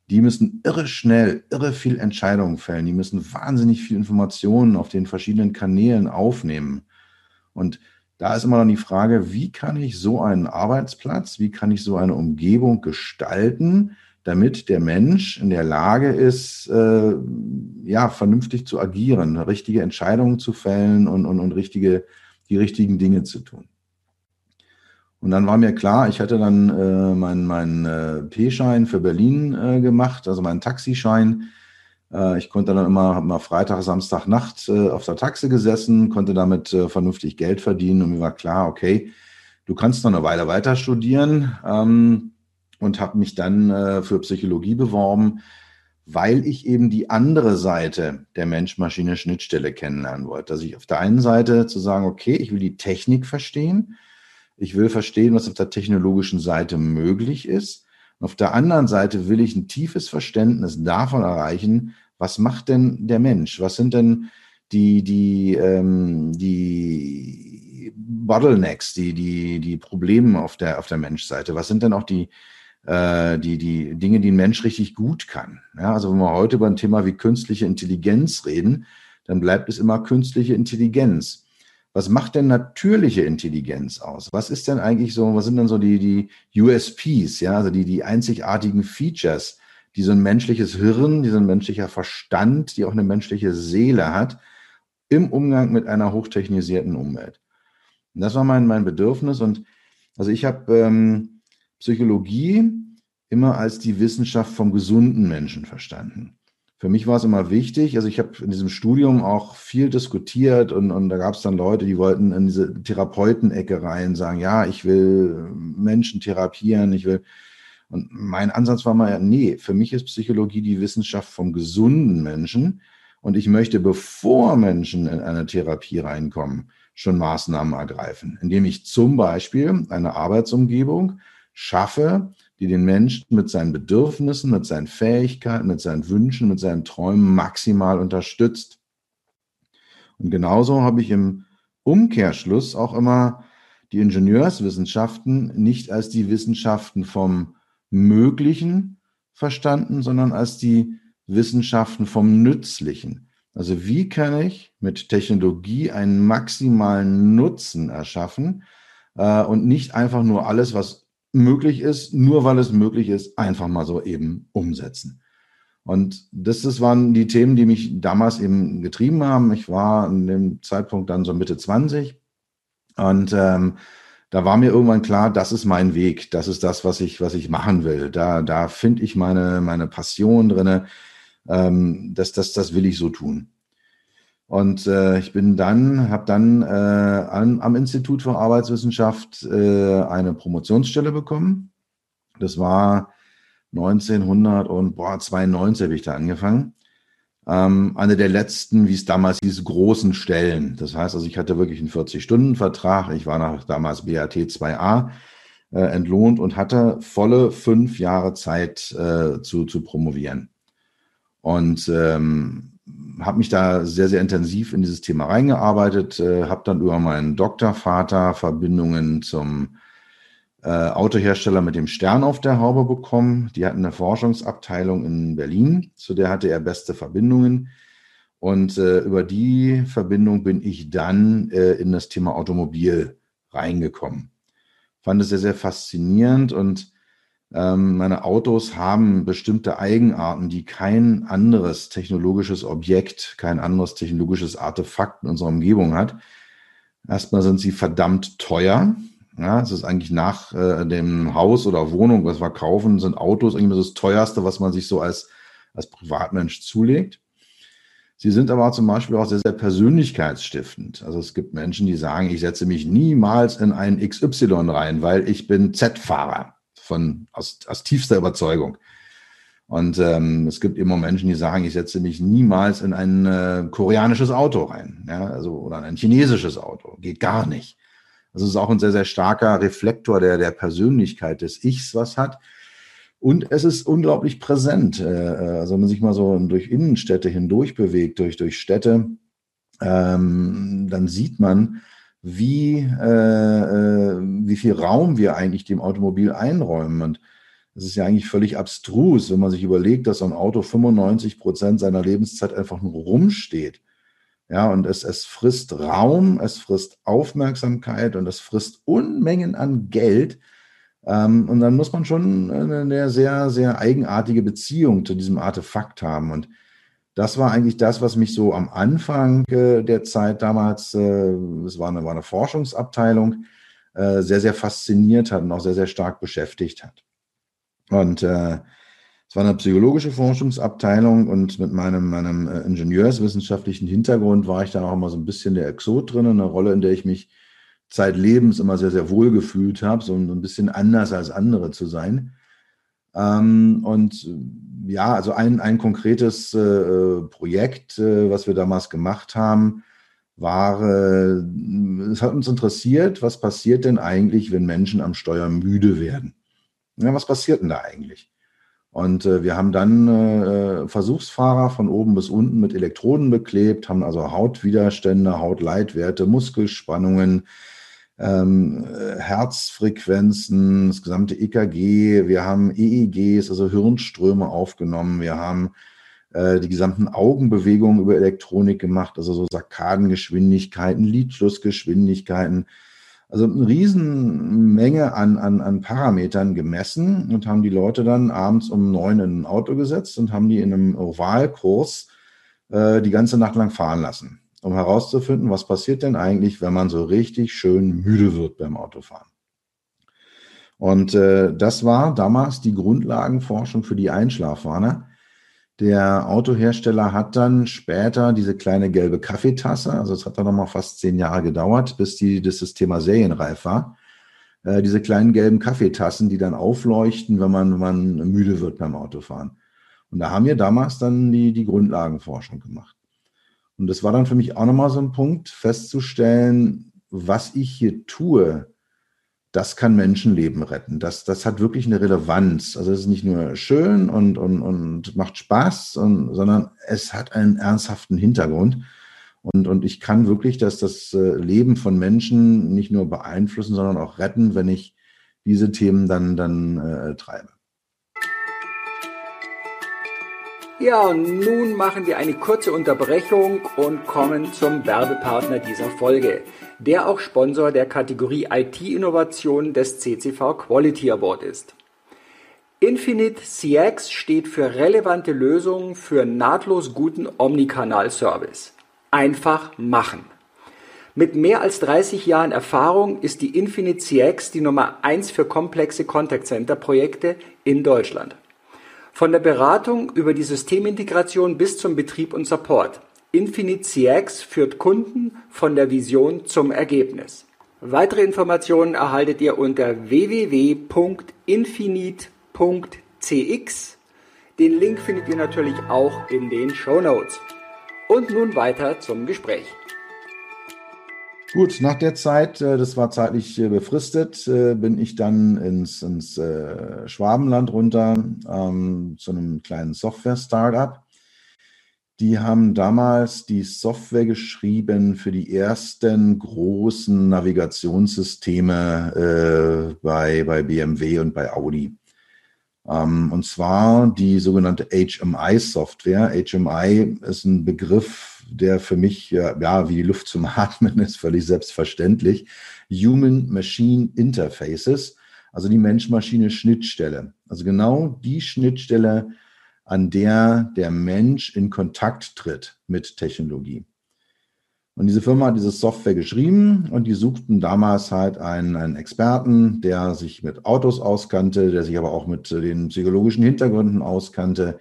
S2: die müssen irre schnell, irre viel Entscheidungen fällen. Die müssen wahnsinnig viel Informationen auf den verschiedenen Kanälen aufnehmen. Und da ist immer dann die Frage, wie kann ich so einen Arbeitsplatz, wie kann ich so eine Umgebung gestalten, damit der Mensch in der Lage ist, äh, ja, vernünftig zu agieren, richtige Entscheidungen zu fällen und, und, und richtige, die richtigen Dinge zu tun. Und dann war mir klar, ich hatte dann äh, meinen mein, äh, P-Schein für Berlin äh, gemacht, also meinen Taxischein. Äh, ich konnte dann immer, mal Freitag, Samstag, Nacht äh, auf der Taxe gesessen, konnte damit äh, vernünftig Geld verdienen und mir war klar, okay, du kannst noch eine Weile weiter studieren ähm, und habe mich dann für Psychologie beworben, weil ich eben die andere Seite der Mensch-Maschine-Schnittstelle kennenlernen wollte. Also ich auf der einen Seite zu sagen, okay, ich will die Technik verstehen, ich will verstehen, was auf der technologischen Seite möglich ist. Und auf der anderen Seite will ich ein tiefes Verständnis davon erreichen, was macht denn der Mensch? Was sind denn die, die, ähm, die Bottlenecks, die, die, die Probleme auf der, auf der Menschseite? Was sind denn auch die, äh, die, die Dinge, die ein Mensch richtig gut kann? Ja, also wenn wir heute über ein Thema wie künstliche Intelligenz reden, dann bleibt es immer künstliche Intelligenz. Was macht denn natürliche Intelligenz aus? Was ist denn eigentlich so, was sind denn so die, die USPs, ja, also die, die einzigartigen Features, die so ein menschliches Hirn, die so ein menschlicher Verstand, die auch eine menschliche Seele hat, im Umgang mit einer hochtechnisierten Umwelt? Und das war mein, mein Bedürfnis. Und also ich habe ähm, Psychologie immer als die Wissenschaft vom gesunden Menschen verstanden für mich war es immer wichtig, also ich habe in diesem Studium auch viel diskutiert und, und da gab es dann Leute, die wollten in diese Therapeutenecke rein, sagen, ja, ich will Menschen therapieren, ich will. Und mein Ansatz war mal, nee, für mich ist Psychologie die Wissenschaft vom gesunden Menschen und ich möchte, bevor Menschen in eine Therapie reinkommen, schon Maßnahmen ergreifen, indem ich zum Beispiel eine Arbeitsumgebung schaffe, die den Menschen mit seinen Bedürfnissen, mit seinen Fähigkeiten, mit seinen Wünschen, mit seinen Träumen maximal unterstützt. Und genauso habe ich im Umkehrschluss auch immer die Ingenieurswissenschaften nicht als die Wissenschaften vom Möglichen verstanden, sondern als die Wissenschaften vom Nützlichen. Also wie kann ich mit Technologie einen maximalen Nutzen erschaffen äh, und nicht einfach nur alles, was möglich ist, nur weil es möglich ist, einfach mal so eben umsetzen. Und das, das waren die Themen, die mich damals eben getrieben haben. Ich war an dem Zeitpunkt dann so Mitte 20 und ähm, da war mir irgendwann klar, das ist mein Weg, das ist das, was ich, was ich machen will. Da, da finde ich meine, meine Passion drinne. Ähm, das, das, das will ich so tun. Und äh, ich bin dann, habe dann äh, an, am Institut für Arbeitswissenschaft äh, eine Promotionsstelle bekommen. Das war 1992 habe ich da angefangen. Ähm, eine der letzten, wie es damals hieß, großen Stellen. Das heißt also, ich hatte wirklich einen 40-Stunden-Vertrag. Ich war nach damals BAT 2a äh, entlohnt und hatte volle fünf Jahre Zeit äh, zu, zu promovieren. Und ähm, habe mich da sehr, sehr intensiv in dieses Thema reingearbeitet, äh, habe dann über meinen Doktorvater Verbindungen zum äh, Autohersteller mit dem Stern auf der Haube bekommen. Die hatten eine Forschungsabteilung in Berlin, zu der hatte er beste Verbindungen. Und äh, über die Verbindung bin ich dann äh, in das Thema Automobil reingekommen. Fand es sehr, sehr faszinierend und meine Autos haben bestimmte Eigenarten, die kein anderes technologisches Objekt, kein anderes technologisches Artefakt in unserer Umgebung hat. Erstmal sind sie verdammt teuer. Ja, es ist eigentlich nach äh, dem Haus oder Wohnung, was wir kaufen, sind Autos irgendwie das teuerste, was man sich so als, als Privatmensch zulegt. Sie sind aber zum Beispiel auch sehr, sehr persönlichkeitsstiftend. Also es gibt Menschen, die sagen, ich setze mich niemals in ein XY rein, weil ich bin Z-Fahrer von, aus, aus tiefster Überzeugung. Und ähm, es gibt immer Menschen, die sagen, ich setze mich niemals in ein äh, koreanisches Auto rein, ja, also oder in ein chinesisches Auto. Geht gar nicht. Das ist auch ein sehr, sehr starker Reflektor der, der Persönlichkeit des Ichs, was hat. Und es ist unglaublich präsent. Äh, also wenn man sich mal so durch Innenstädte hindurch bewegt, durch, durch Städte, ähm, dann sieht man, wie, äh, äh, wie viel Raum wir eigentlich dem Automobil einräumen. Und das ist ja eigentlich völlig abstrus, wenn man sich überlegt, dass so ein Auto 95 Prozent seiner Lebenszeit einfach nur rumsteht. Ja, und es, es frisst Raum, es frisst Aufmerksamkeit und es frisst Unmengen an Geld. Ähm, und dann muss man schon eine sehr, sehr eigenartige Beziehung zu diesem Artefakt haben. Und das war eigentlich das, was mich so am Anfang äh, der Zeit damals, äh, es war eine, war eine Forschungsabteilung, äh, sehr, sehr fasziniert hat und auch sehr, sehr stark beschäftigt hat. Und äh, es war eine psychologische Forschungsabteilung und mit meinem, meinem äh, ingenieurswissenschaftlichen Hintergrund war ich da auch immer so ein bisschen der Exot drin, eine Rolle, in der ich mich zeitlebens immer sehr, sehr wohl gefühlt habe, so ein bisschen anders als andere zu sein. Ähm, und ja, also ein, ein konkretes äh, Projekt, äh, was wir damals gemacht haben, war, äh, es hat uns interessiert, was passiert denn eigentlich, wenn Menschen am Steuer müde werden? Ja, was passiert denn da eigentlich? Und äh, wir haben dann äh, Versuchsfahrer von oben bis unten mit Elektroden beklebt, haben also Hautwiderstände, Hautleitwerte, Muskelspannungen, ähm, Herzfrequenzen, das gesamte EKG, wir haben EEGs, also Hirnströme aufgenommen, wir haben äh, die gesamten Augenbewegungen über Elektronik gemacht, also so Sarkadengeschwindigkeiten, Lidschlussgeschwindigkeiten, also eine Riesenmenge an, an, an Parametern gemessen und haben die Leute dann abends um neun in ein Auto gesetzt und haben die in einem Ovalkurs äh, die ganze Nacht lang fahren lassen, um herauszufinden, was passiert denn eigentlich, wenn man so richtig schön müde wird beim Autofahren. Und äh, das war damals die Grundlagenforschung für die Einschlafwarner. Der Autohersteller hat dann später diese kleine gelbe Kaffeetasse, also es hat dann nochmal fast zehn Jahre gedauert, bis die, das, das Thema serienreif war. Äh, diese kleinen gelben Kaffeetassen, die dann aufleuchten, wenn man, wenn man müde wird beim Autofahren. Und da haben wir damals dann die, die Grundlagenforschung gemacht. Und das war dann für mich auch nochmal so ein Punkt, festzustellen, was ich hier tue, das kann Menschenleben retten. Das, das hat wirklich eine Relevanz. Also es ist nicht nur schön und, und, und macht Spaß, und, sondern es hat einen ernsthaften Hintergrund. Und, und ich kann wirklich das, das äh, Leben von Menschen nicht nur beeinflussen, sondern auch retten, wenn ich diese Themen dann, dann äh, treibe.
S1: Ja, und nun machen wir eine kurze Unterbrechung und kommen zum Werbepartner dieser Folge, der auch Sponsor der Kategorie IT-Innovation des CCV Quality Award ist. Infinite CX steht für relevante Lösungen für nahtlos guten Omnikanal-Service. Einfach machen. Mit mehr als 30 Jahren Erfahrung ist die Infinite CX die Nummer 1 für komplexe Contact Center Projekte in Deutschland. Von der Beratung über die Systemintegration bis zum Betrieb und Support. Infinite CX führt Kunden von der Vision zum Ergebnis. Weitere Informationen erhaltet ihr unter www.infinite.cx. Den Link findet ihr natürlich auch in den Show Notes. Und nun weiter zum Gespräch.
S2: Gut, nach der Zeit, äh, das war zeitlich äh, befristet, äh, bin ich dann ins, ins Schwabenland runter ähm, zu einem kleinen Software-Startup. Die haben damals die Software geschrieben für die ersten großen Navigationssysteme äh, bei, bei BMW und bei Audi. Ähm, und zwar die sogenannte HMI-Software. HMI ist ein Begriff, der für mich ja wie die Luft zum Atmen ist, völlig selbstverständlich. Human-Machine Interfaces, also die Mensch-Maschine-Schnittstelle. Also genau die Schnittstelle, an der der Mensch in Kontakt tritt mit Technologie. Und diese Firma hat diese Software geschrieben und die suchten damals halt einen, einen, Experten, der sich mit Autos auskannte, der sich aber auch mit den psychologischen Hintergründen auskannte,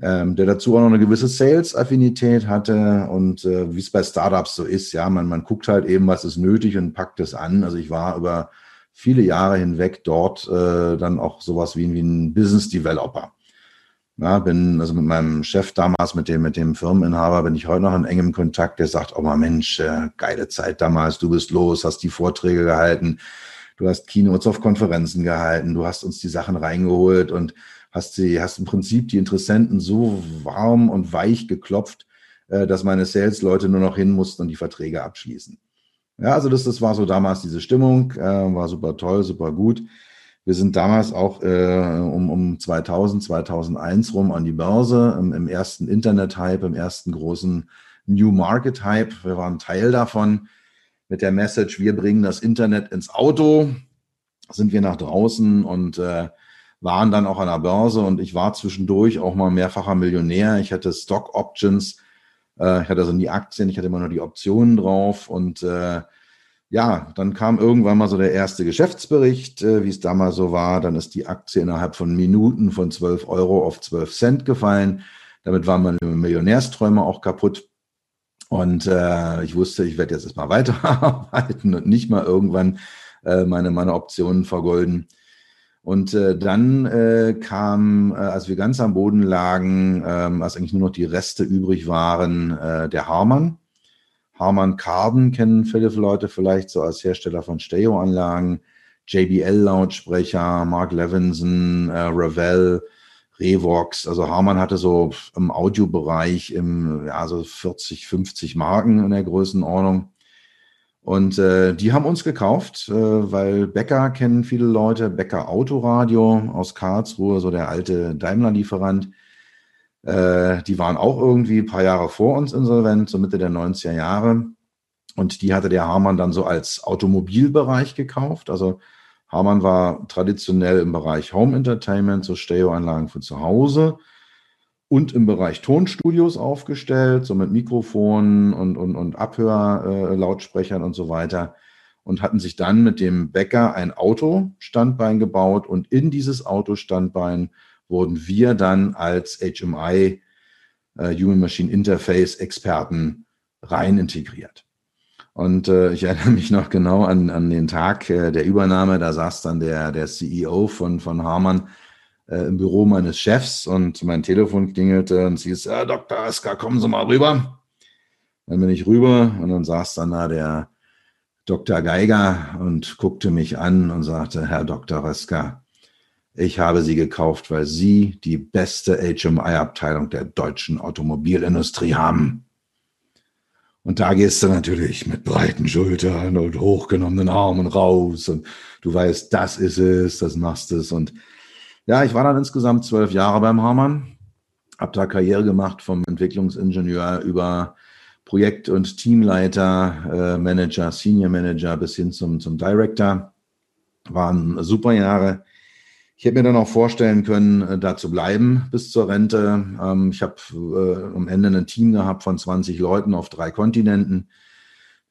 S2: ähm, der dazu auch noch eine gewisse Sales-Affinität hatte und äh, wie es bei Startups so ist, ja, man, man guckt halt eben, was ist nötig und packt es an. Also ich war über viele Jahre hinweg dort äh, dann auch sowas wie, wie ein Business Developer. Ja, bin also mit meinem Chef damals, mit dem, mit dem Firmeninhaber, bin ich heute noch in engem Kontakt. Der sagt, oh mal Mensch, äh, geile Zeit damals, du bist los, hast die Vorträge gehalten, Du hast Keynotes auf Konferenzen gehalten, du hast uns die Sachen reingeholt und hast sie, hast im Prinzip die Interessenten so warm und weich geklopft, äh, dass meine Sales-Leute nur noch hin mussten und die Verträge abschließen. Ja, also das, das war so damals diese Stimmung, äh, war super toll, super gut. Wir sind damals auch äh, um, um 2000, 2001 rum an die Börse, im, im ersten Internet-Hype, im ersten großen New Market-Hype. Wir waren Teil davon mit der Message, wir bringen das Internet ins Auto, sind wir nach draußen und äh, waren dann auch an der Börse und ich war zwischendurch auch mal mehrfacher Millionär. Ich hatte Stock Options, äh, ich hatte also nie Aktien, ich hatte immer nur die Optionen drauf und äh, ja, dann kam irgendwann mal so der erste Geschäftsbericht, äh, wie es damals so war. Dann ist die Aktie innerhalb von Minuten von 12 Euro auf 12 Cent gefallen. Damit waren meine Millionärsträume auch kaputt. Und äh, ich wusste, ich werde jetzt erstmal weiterarbeiten und nicht mal irgendwann äh, meine, meine Optionen vergolden. Und äh, dann äh, kam, äh, als wir ganz am Boden lagen, äh, als eigentlich nur noch die Reste übrig waren, äh, der Harman. Harman Kardon kennen viele Leute vielleicht so als Hersteller von Stereoanlagen, JBL-Lautsprecher, Mark Levinson, äh, Ravel, Revox. Also Harman hatte so im Audiobereich im, ja, so 40, 50 Marken in der Größenordnung. Und äh, die haben uns gekauft, äh, weil Becker kennen viele Leute, Becker Autoradio aus Karlsruhe, so der alte Daimler-Lieferant. Äh, die waren auch irgendwie ein paar Jahre vor uns insolvent, so Mitte der 90er Jahre. Und die hatte der Hamann dann so als Automobilbereich gekauft. Also Hamann war traditionell im Bereich Home Entertainment, so Stereoanlagen für zu Hause und im Bereich Tonstudios aufgestellt, so mit Mikrofonen und, und, und Abhörlautsprechern äh, und so weiter. Und hatten sich dann mit dem Bäcker ein Autostandbein gebaut und in dieses Autostandbein wurden wir dann als HMI, äh, Human Machine Interface Experten rein integriert. Und äh, ich erinnere mich noch genau an, an den Tag äh, der Übernahme. Da saß dann der, der CEO von, von Harman äh, im Büro meines Chefs und mein Telefon klingelte und sie hieß, ja, Dr. Aska, kommen Sie mal rüber. Dann bin ich rüber und dann saß dann da der Dr. Geiger und guckte mich an und sagte, Herr Dr. Reska, ich habe sie gekauft, weil Sie die beste HMI-Abteilung der deutschen Automobilindustrie haben. Und da gehst du natürlich mit breiten Schultern und hochgenommenen Armen raus und du weißt, das ist es, das machst es. Und ja, ich war dann insgesamt zwölf Jahre beim Hamann, habe da Karriere gemacht vom Entwicklungsingenieur über Projekt- und Teamleiter, äh, Manager, Senior Manager bis hin zum, zum Director. Waren super Jahre. Ich hätte mir dann auch vorstellen können, äh, da zu bleiben bis zur Rente. Ähm, ich habe äh, am Ende ein Team gehabt von 20 Leuten auf drei Kontinenten.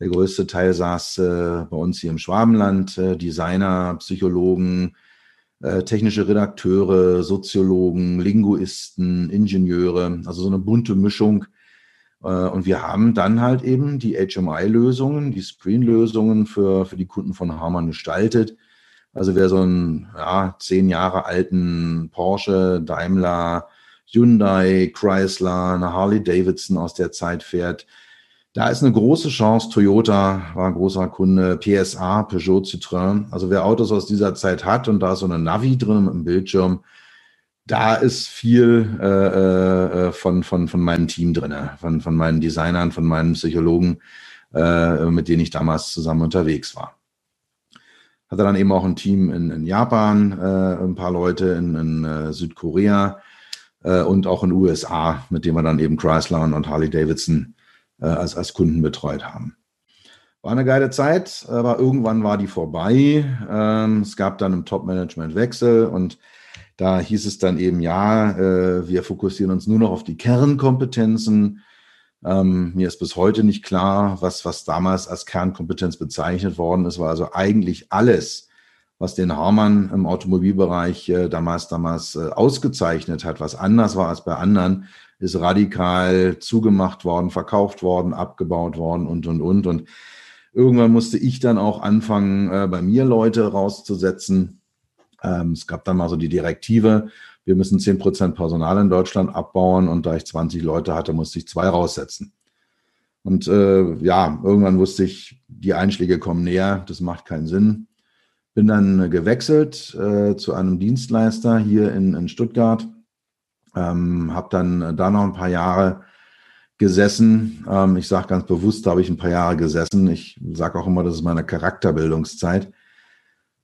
S2: Der größte Teil saß äh, bei uns hier im Schwabenland. Designer, Psychologen, technische Redakteure, Soziologen, Linguisten, Ingenieure, also so eine bunte Mischung. Und wir haben dann halt eben die HMI-Lösungen, die Screen-Lösungen für, für die Kunden von Harman gestaltet also wer so einen ja, zehn Jahre alten Porsche, Daimler, Hyundai, Chrysler, eine Harley Davidson aus der Zeit fährt, da ist eine große Chance. Toyota war ein großer Kunde, PSA, Peugeot, Citroën. Also wer Autos aus dieser Zeit hat und da ist so eine Navi drin im Bildschirm, da ist viel äh, äh, von, von, von meinem Team drin, von, von meinen Designern, von meinen Psychologen, äh, mit denen ich damals zusammen unterwegs war hatte dann eben auch ein Team in, in Japan, äh, ein paar Leute in, in äh, Südkorea äh, und auch in den USA, mit denen wir dann eben Chrysler und Harley Davidson äh, als, als Kunden betreut haben. War eine geile Zeit, aber irgendwann war die vorbei. Ähm, es gab dann im Top-Management Wechsel und da hieß es dann eben, ja, äh, wir fokussieren uns nur noch auf die Kernkompetenzen ähm, mir ist bis heute nicht klar, was, was damals als Kernkompetenz bezeichnet worden ist, war also eigentlich alles, was den Harman im Automobilbereich äh, damals, damals äh, ausgezeichnet hat, was anders war als bei anderen, ist radikal zugemacht worden, verkauft worden, abgebaut worden und, und, und. Und irgendwann musste ich dann auch anfangen, äh, bei mir Leute rauszusetzen. Ähm, es gab dann mal so die Direktive, wir müssen 10 Prozent Personal in Deutschland abbauen und da ich 20 Leute hatte, musste ich zwei raussetzen. Und äh, ja, irgendwann wusste ich, die Einschläge kommen näher, das macht keinen Sinn. Bin dann gewechselt äh, zu einem Dienstleister hier in, in Stuttgart. Ähm, habe dann da noch ein paar Jahre gesessen. Ähm, ich sage ganz bewusst, da habe ich ein paar Jahre gesessen. Ich sage auch immer, das ist meine Charakterbildungszeit.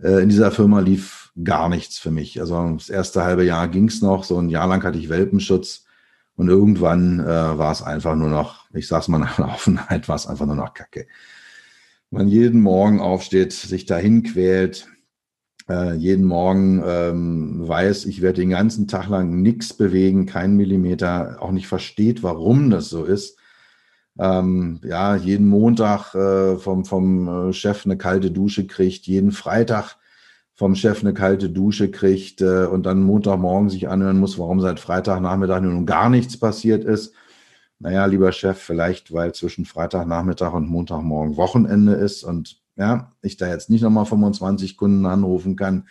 S2: Äh, in dieser Firma lief gar nichts für mich. Also das erste halbe Jahr ging es noch. So ein Jahr lang hatte ich Welpenschutz. Und irgendwann äh, war es einfach nur noch, ich sage es mal nach Offenheit, war es einfach nur noch Kacke man jeden Morgen aufsteht, sich dahin quält, äh, jeden Morgen ähm, weiß, ich werde den ganzen Tag lang nichts bewegen, keinen Millimeter, auch nicht versteht, warum das so ist. Ähm, ja, jeden Montag äh, vom, vom äh, Chef eine kalte Dusche kriegt, jeden Freitag vom Chef eine kalte Dusche kriegt äh, und dann Montagmorgen sich anhören muss, warum seit Freitagnachmittag nun gar nichts passiert ist naja, lieber Chef, vielleicht weil zwischen Freitagnachmittag und Montagmorgen Wochenende ist und ja, ich da jetzt nicht nochmal 25 Kunden anrufen kann.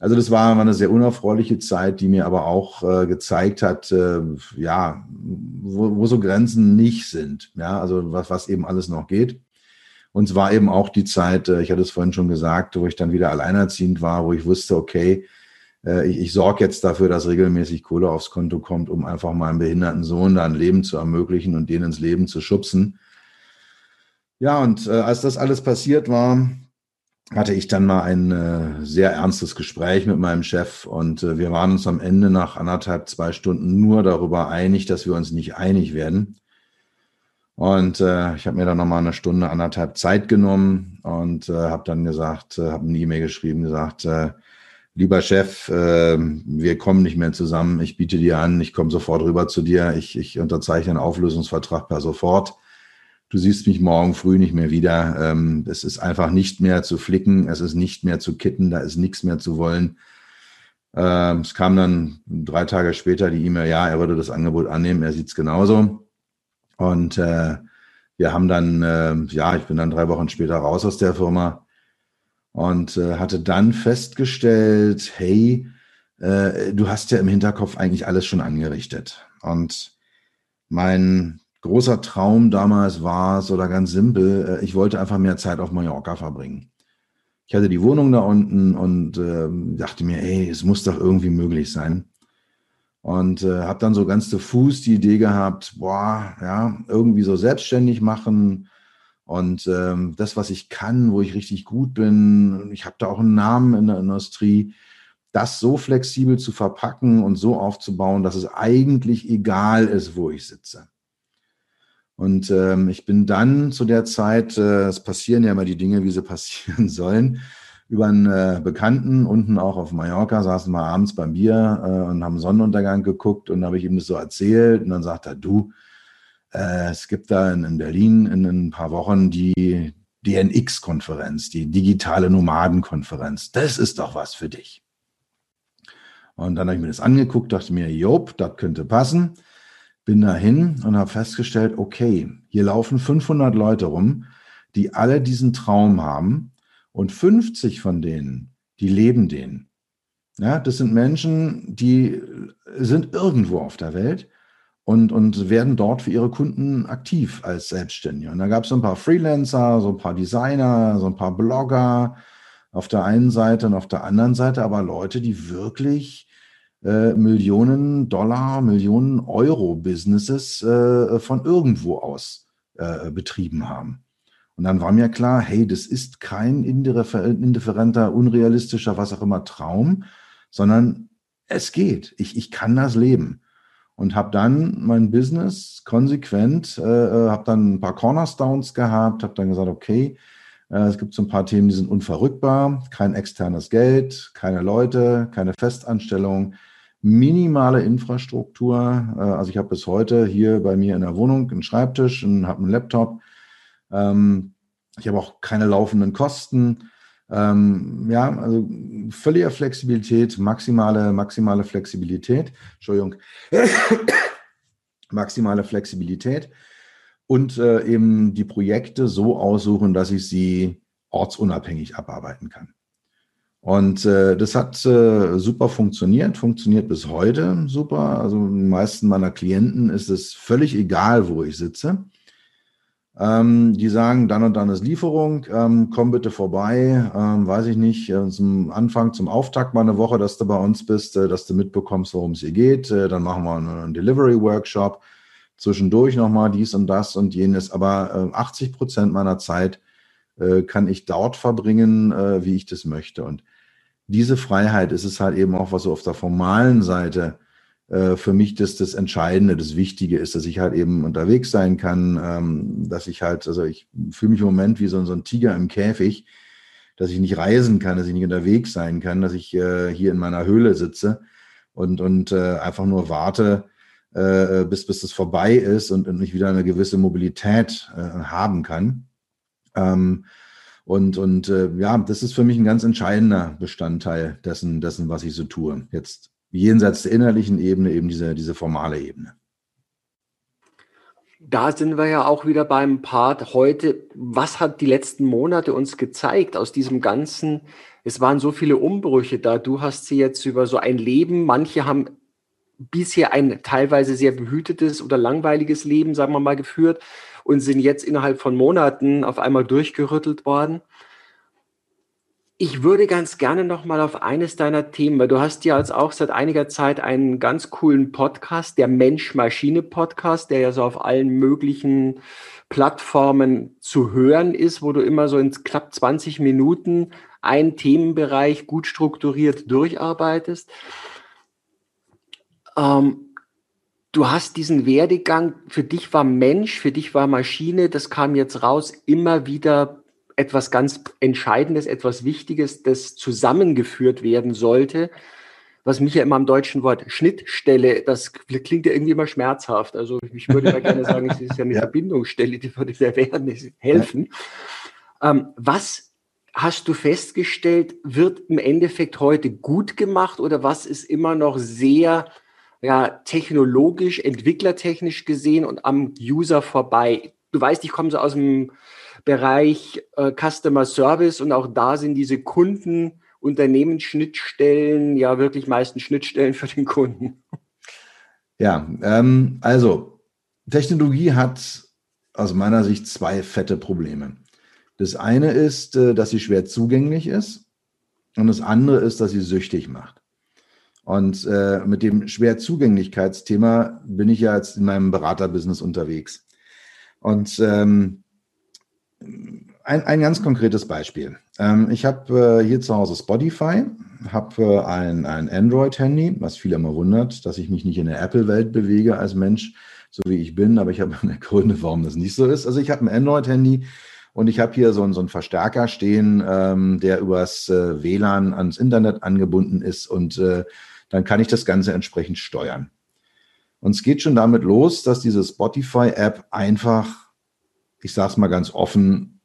S2: Also das war, eine sehr unerfreuliche Zeit, die mir aber auch äh, gezeigt hat, äh, ja, wo, wo so Grenzen nicht sind. Ja, also was, was eben alles noch geht. Und es war eben auch die Zeit, äh, ich hatte es vorhin schon gesagt, wo ich dann wieder alleinerziehend war, wo ich wusste, okay, äh, ich, ich sorge jetzt dafür, dass regelmäßig Kohle aufs Konto kommt, um einfach meinem behinderten Sohn da ein Leben zu ermöglichen und den ins Leben zu schubsen. Ja, und äh, als das alles passiert war, hatte ich dann mal ein äh, sehr ernstes Gespräch mit meinem Chef und äh, wir waren uns am Ende nach anderthalb, zwei Stunden nur darüber einig, dass wir uns nicht einig werden. Und äh, ich habe mir dann nochmal eine Stunde, anderthalb Zeit genommen und äh, habe dann gesagt, äh, habe eine E-Mail geschrieben, gesagt, äh, lieber Chef, äh, wir kommen nicht mehr zusammen, ich biete dir an, ich komme sofort rüber zu dir, ich, ich unterzeichne einen Auflösungsvertrag per sofort. Du siehst mich morgen früh nicht mehr wieder. Ähm, es ist einfach nicht mehr zu flicken, es ist nicht mehr zu kitten, da ist nichts mehr zu wollen. Ähm, es kam dann drei Tage später die E-Mail, ja, er würde das Angebot annehmen, er sieht es genauso. Und äh, wir haben dann, äh, ja, ich bin dann drei Wochen später raus aus der Firma und äh, hatte dann festgestellt, hey, äh, du hast ja im Hinterkopf eigentlich alles schon angerichtet. Und mein großer Traum damals war es oder ganz simpel, äh, ich wollte einfach mehr Zeit auf Mallorca verbringen. Ich hatte die Wohnung da unten und äh, dachte mir, ey, es muss doch irgendwie möglich sein. Und äh, habe dann so ganz diffus die Idee gehabt, boah, ja, irgendwie so selbstständig machen, und ähm, das, was ich kann, wo ich richtig gut bin, ich habe da auch einen Namen in der Industrie, das so flexibel zu verpacken und so aufzubauen, dass es eigentlich egal ist, wo ich sitze. Und ähm, ich bin dann zu der Zeit, äh, es passieren ja immer die Dinge, wie sie passieren sollen, über einen äh, Bekannten unten auch auf Mallorca, saßen wir abends beim Bier äh, und haben Sonnenuntergang geguckt und habe ich ihm das so erzählt und dann sagt er, du, äh, es gibt da in, in, Berlin in ein paar Wochen die DNX-Konferenz, die digitale Nomadenkonferenz. Das ist doch was für dich. Und dann habe ich mir das angeguckt, dachte mir, Job, das könnte passen. Bin dahin und habe festgestellt, okay, hier laufen 500 Leute rum, die alle diesen Traum haben und 50 von denen, die leben den. Ja, das sind Menschen, die sind irgendwo auf der Welt und, und werden dort für ihre Kunden aktiv als Selbstständige. Und da gab es so ein paar Freelancer, so ein paar Designer, so ein paar Blogger auf der einen Seite und auf der anderen Seite aber Leute, die wirklich äh, Millionen Dollar, Millionen Euro Businesses äh, von irgendwo aus äh, betrieben haben. Und dann war mir klar, hey, das ist kein indifferenter, unrealistischer, was auch immer Traum, sondern es geht. Ich, ich kann das leben und habe dann mein Business konsequent, äh, äh habe dann ein paar Cornerstones gehabt, habe dann gesagt, okay, äh, es gibt so ein paar Themen, die sind unverrückbar, kein externes Geld, keine Leute, keine Festanstellung, minimale Infrastruktur. Äh, also ich habe bis heute hier bei mir in der Wohnung einen Schreibtisch und habe einen Laptop. Ähm, ich habe auch keine laufenden Kosten. Ähm, ja, also völlige Flexibilität, maximale, maximale Flexibilität. Entschuldigung. maximale Flexibilität und äh, eben die Projekte so aussuchen, dass ich sie ortsunabhängig abarbeiten kann. Und äh, das hat äh, super funktioniert, funktioniert bis heute super. Also den meisten meiner Klienten ist es völlig egal, wo ich sitze. Ähm, die sagen, dann und dann ist Lieferung, ähm, komm bitte vorbei, ähm, weiß ich nicht, äh, zum Anfang, zum Auftakt mal eine Woche, dass du bei uns bist, äh, dass du mitbekommst, worum es hier geht. Äh, dann machen wir einen, Delivery-Workshop, zwischendurch nochmal dies und das und jenes. Aber äh, 80 Prozent meiner Zeit äh, kann ich dort verbringen, äh, wie ich das möchte. Und diese Freiheit ist es halt eben auch, was so auf der formalen Seite äh, für mich das, das Entscheidende, das Wichtige ist, dass ich halt eben unterwegs sein kann, ähm, dass ich halt, also ich fühle mich im Moment wie so, so ein Tiger im Käfig, dass ich nicht reisen kann, dass ich nicht unterwegs sein kann, dass ich äh, hier in meiner Höhle sitze und, und äh, einfach nur warte, äh, bis, bis das vorbei ist und, und ich wieder eine gewisse Mobilität äh, haben kann. Ähm, und und äh, ja, das ist für mich ein ganz entscheidender Bestandteil dessen, dessen, was ich so tue. Jetzt jenseits der innerlichen Ebene eben diese, diese formale Ebene.
S1: Da sind wir ja auch wieder beim Part heute. Was hat die letzten Monate uns gezeigt aus diesem ganzen? Es waren so viele Umbrüche da. Du hast sie jetzt über so ein Leben. Manche haben bisher ein teilweise sehr behütetes oder langweiliges Leben, sagen wir mal, geführt und sind jetzt innerhalb von Monaten auf einmal durchgerüttelt worden. Ich würde ganz gerne noch mal auf eines deiner Themen, weil du hast ja jetzt auch seit einiger Zeit einen ganz coolen Podcast, der Mensch-Maschine-Podcast, der ja so auf allen möglichen Plattformen zu hören ist, wo du immer so in knapp 20 Minuten einen Themenbereich gut strukturiert durcharbeitest. Ähm, du hast diesen Werdegang, für dich war Mensch, für dich war Maschine, das kam jetzt raus, immer wieder etwas ganz Entscheidendes, etwas Wichtiges, das zusammengeführt werden sollte, was mich ja immer am deutschen Wort Schnittstelle, das klingt ja irgendwie immer schmerzhaft. Also ich würde ja gerne sagen, es ist ja eine ja. Verbindungsstelle, die würde sehr werden, helfen. Ja. Ähm, was hast du festgestellt, wird im Endeffekt heute gut gemacht oder was ist immer noch sehr ja, technologisch, entwicklertechnisch gesehen und am User vorbei? Du weißt, ich komme so aus dem Bereich äh, Customer Service und auch da sind diese Kunden, Unternehmensschnittstellen ja wirklich meistens Schnittstellen für den Kunden.
S2: Ja, ähm, also Technologie hat aus meiner Sicht zwei fette Probleme. Das eine ist, äh, dass sie schwer zugänglich ist und das andere ist, dass sie süchtig macht. Und äh, mit dem Schwerzugänglichkeitsthema bin ich ja jetzt in meinem Beraterbusiness unterwegs. Und ähm, ein, ein ganz konkretes Beispiel. Ähm, ich habe äh, hier zu Hause Spotify, habe äh, ein, ein Android-Handy, was viele immer wundert, dass ich mich nicht in der Apple-Welt bewege als Mensch, so wie ich bin, aber ich habe eine Gründe, warum das nicht so ist. Also ich habe ein Android-Handy und ich habe hier so, so einen Verstärker stehen, ähm, der übers äh, WLAN ans Internet angebunden ist und äh, dann kann ich das Ganze entsprechend steuern. Und es geht schon damit los, dass diese Spotify-App einfach ich sage es mal ganz offen,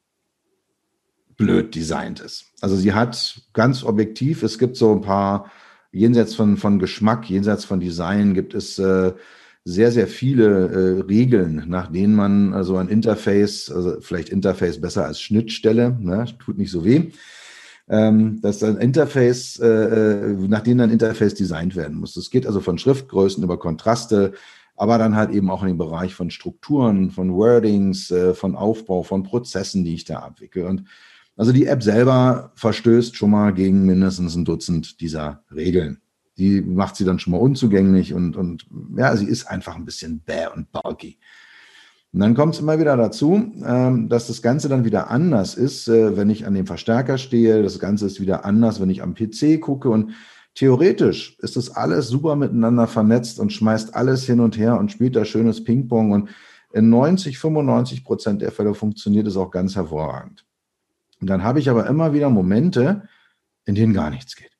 S2: blöd designt ist. Also sie hat ganz objektiv, es gibt so ein paar, jenseits von, von Geschmack, jenseits von Design, gibt es äh, sehr, sehr viele äh, Regeln, nach denen man also ein Interface, also vielleicht Interface besser als Schnittstelle, ne, tut nicht so weh, ähm, dass ein Interface, äh, äh nach denen ein Interface designt werden muss. Es geht also von Schriftgrößen über Kontraste, aber dann halt eben auch in dem Bereich von Strukturen, von Wordings, äh, von Aufbau, von Prozessen, die ich da abwickle. Und also die App selber verstößt schon mal gegen mindestens ein Dutzend dieser Regeln. Die macht sie dann schon mal unzugänglich und, und ja, sie ist einfach ein bisschen bäh und bulky. Und dann kommt es immer wieder dazu, ähm, dass das Ganze dann wieder anders ist, äh, wenn ich an dem Verstärker stehe. Das Ganze ist wieder anders, wenn ich am PC gucke. Und Theoretisch ist das alles super miteinander vernetzt und schmeißt alles hin und her und spielt da schönes Ping-Pong und in 90, 95 Prozent der Fälle funktioniert es auch ganz hervorragend. Und dann habe ich aber immer wieder Momente, in denen gar nichts geht.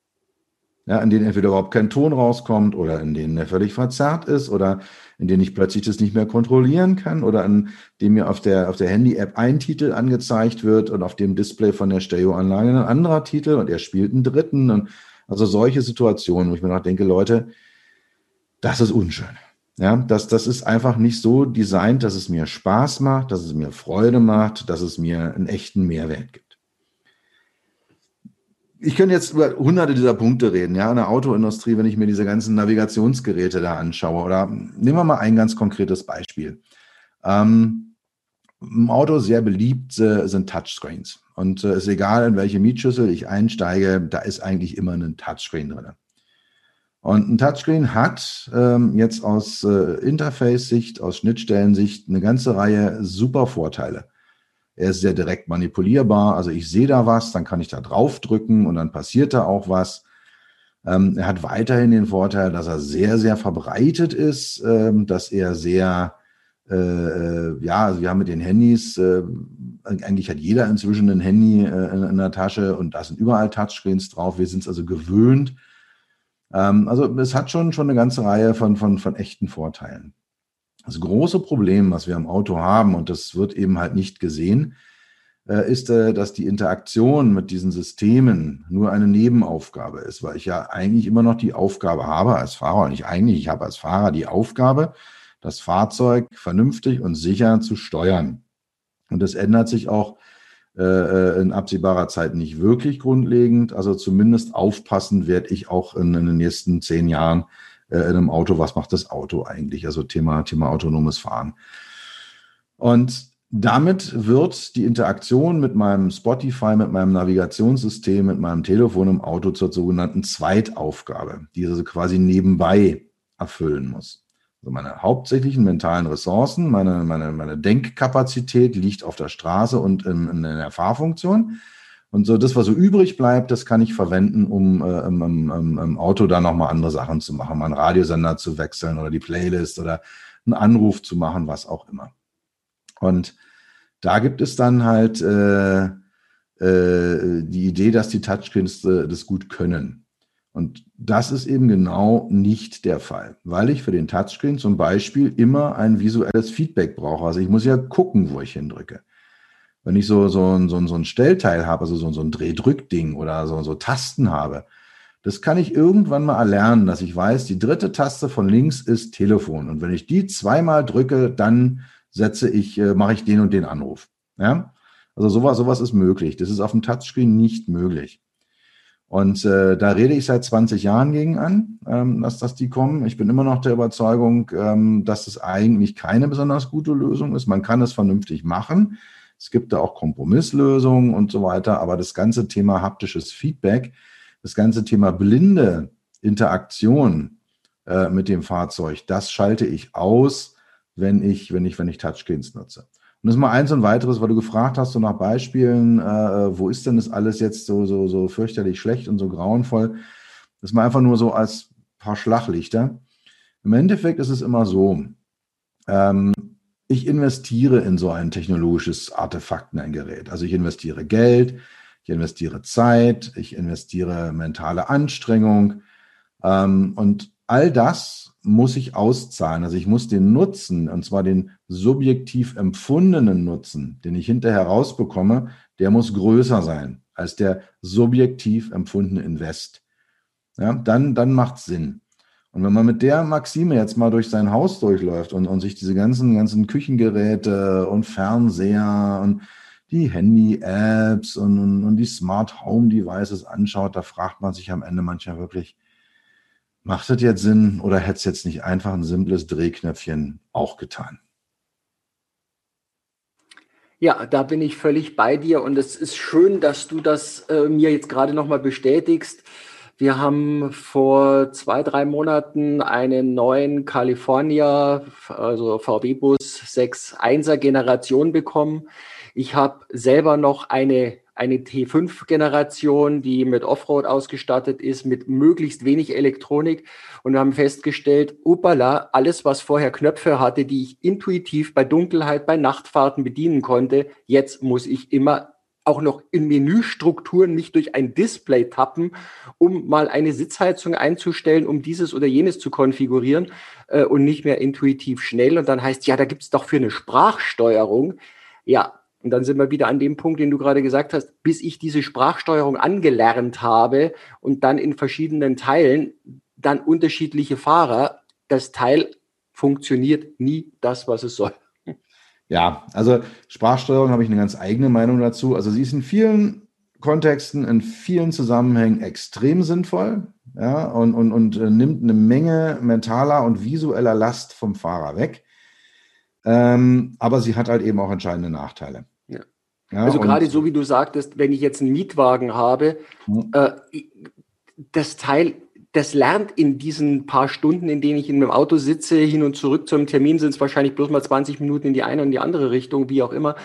S2: Ja, in denen entweder überhaupt kein Ton rauskommt oder in denen er völlig verzerrt ist oder in denen ich plötzlich das nicht mehr kontrollieren kann oder in dem mir auf der, auf der Handy-App ein Titel angezeigt wird und auf dem Display von der Stereoanlage ein anderer Titel und er spielt einen dritten und also solche Situationen, wo ich mir noch denke, Leute, das ist unschön. Ja, das, das ist einfach nicht so designt, dass es mir Spaß macht, dass es mir Freude macht, dass es mir einen echten Mehrwert gibt. Ich könnte jetzt über hunderte dieser Punkte reden, ja, in der Autoindustrie, wenn ich mir diese ganzen Navigationsgeräte da anschaue. Oder nehmen wir mal ein ganz konkretes Beispiel. Ähm, im Auto sehr beliebt äh, sind Touchscreens. Und es äh, ist egal, in welche Mietschüssel ich einsteige, da ist eigentlich immer ein Touchscreen drin. Und ein Touchscreen hat ähm, jetzt aus äh, Interface-Sicht, aus Schnittstellensicht eine ganze Reihe super Vorteile. Er ist sehr direkt manipulierbar. Also ich sehe da was, dann kann ich da drauf drücken und dann passiert da auch was. Ähm, er hat weiterhin den Vorteil, dass er sehr, sehr verbreitet ist, ähm, dass er sehr, äh, äh, ja, also wir haben mit den Handys, äh, eigentlich hat jeder inzwischen ein Handy äh, in, in, der Tasche und da sind überall Touchscreens drauf. Wir sind es also gewöhnt. Ähm, also es hat schon, schon eine ganze Reihe von, von, von echten Vorteilen. Das große Problem, was wir im Auto haben, und das wird eben halt nicht gesehen, äh, ist, äh, dass die Interaktion mit diesen Systemen nur eine Nebenaufgabe ist, weil ich ja eigentlich immer noch die Aufgabe habe als Fahrer, nicht eigentlich, ich habe als Fahrer die Aufgabe, das Fahrzeug vernünftig und sicher zu steuern. Und das ändert sich auch äh, in absehbarer Zeit nicht wirklich grundlegend. Also zumindest aufpassen werde ich auch in den nächsten zehn Jahren in einem Auto. Was macht das Auto eigentlich? Also Thema, Thema autonomes Fahren. Und damit wird die Interaktion mit meinem Spotify, mit meinem Navigationssystem, mit meinem Telefon im Auto zur sogenannten Zweitaufgabe, die also quasi nebenbei erfüllen muss. Also meine hauptsächlichen mentalen Ressourcen, meine, meine, meine Denkkapazität liegt auf der Straße und in, in der Fahrfunktion. Und so das, was so übrig bleibt, das kann ich verwenden, um äh, im, im, im Auto dann nochmal andere Sachen zu machen, meinen Radiosender zu wechseln oder die Playlist oder einen Anruf zu machen, was auch immer. Und da gibt es dann halt äh, äh, die Idee, dass die Touchscreens äh, das gut können. Und das ist eben genau nicht der Fall, weil ich für den Touchscreen zum Beispiel immer ein visuelles Feedback brauche. Also ich muss ja gucken, wo ich hindrücke. Wenn ich so, so, so, so ein Stellteil habe, also so, so ein Drehdrückding oder so, so Tasten habe, das kann ich irgendwann mal erlernen, dass ich weiß, die dritte Taste von links ist Telefon. Und wenn ich die zweimal drücke, dann setze ich, äh, mache ich den und den Anruf. Ja? Also sowas, sowas ist möglich. Das ist auf dem Touchscreen nicht möglich. Und äh, da rede ich seit 20 Jahren gegen an, ähm, dass, dass die kommen. Ich bin immer noch der Überzeugung, ähm, dass es eigentlich keine besonders gute Lösung ist. Man kann es vernünftig machen. Es gibt da auch Kompromisslösungen und so weiter. Aber das ganze Thema haptisches Feedback, das ganze Thema blinde Interaktion äh, mit dem Fahrzeug, das schalte ich aus, wenn ich, wenn ich, wenn ich Touchscreens nutze. Und das ist mal eins und weiteres, weil du gefragt hast, so nach Beispielen, äh, wo ist denn das alles jetzt so, so, so fürchterlich schlecht und so grauenvoll? Das ist mal einfach nur so als paar Schlaglichter. Im Endeffekt ist es immer so, ähm, ich investiere in so ein technologisches Artefakt, in ein Gerät. Also ich investiere Geld, ich investiere Zeit, ich investiere mentale Anstrengung ähm, und all das muss ich auszahlen. Also ich muss den Nutzen, und zwar den subjektiv empfundenen Nutzen, den ich hinterher rausbekomme, der muss größer sein als der subjektiv empfundene Invest. Ja, dann, dann macht es Sinn. Und wenn man mit der Maxime jetzt mal durch sein Haus durchläuft und, und sich diese ganzen, ganzen Küchengeräte und Fernseher und die Handy-Apps und, und, und die Smart Home Devices anschaut, da fragt man sich am Ende manchmal wirklich, Macht das jetzt Sinn oder hätte es jetzt nicht einfach ein simples Drehknöpfchen auch getan?
S1: Ja, da bin ich völlig bei dir und es ist schön, dass du das äh, mir jetzt gerade nochmal bestätigst. Wir haben vor zwei, drei Monaten einen neuen California, also VW-Bus 6.1er Generation bekommen. Ich habe selber noch eine eine T5-Generation, die mit Offroad ausgestattet ist, mit möglichst wenig Elektronik. Und wir haben festgestellt, upala, alles, was vorher Knöpfe hatte, die ich intuitiv bei Dunkelheit, bei Nachtfahrten bedienen konnte, jetzt muss ich immer auch noch in Menüstrukturen nicht durch ein Display tappen, um mal eine Sitzheizung einzustellen, um dieses oder jenes zu konfigurieren äh, und nicht mehr intuitiv schnell. Und dann heißt, ja, da gibt es doch für eine Sprachsteuerung. Ja, und dann sind wir wieder an dem Punkt, den du gerade gesagt hast, bis ich diese Sprachsteuerung angelernt habe und dann in verschiedenen Teilen dann unterschiedliche Fahrer, das Teil funktioniert nie das, was es soll.
S2: Ja, also Sprachsteuerung habe ich eine ganz eigene Meinung dazu. Also sie ist in vielen Kontexten, in vielen Zusammenhängen extrem sinnvoll ja, und, und, und äh, nimmt eine Menge mentaler und visueller Last vom Fahrer weg. Ähm, aber sie hat halt eben auch entscheidende Nachteile.
S1: Ja. Ja, also gerade so wie du sagtest, wenn ich jetzt einen Mietwagen habe, mhm. äh, das Teil, das lernt in diesen paar Stunden, in denen ich in einem Auto sitze, hin und zurück zum Termin sind es wahrscheinlich bloß mal 20 Minuten in die eine und die andere Richtung, wie auch immer.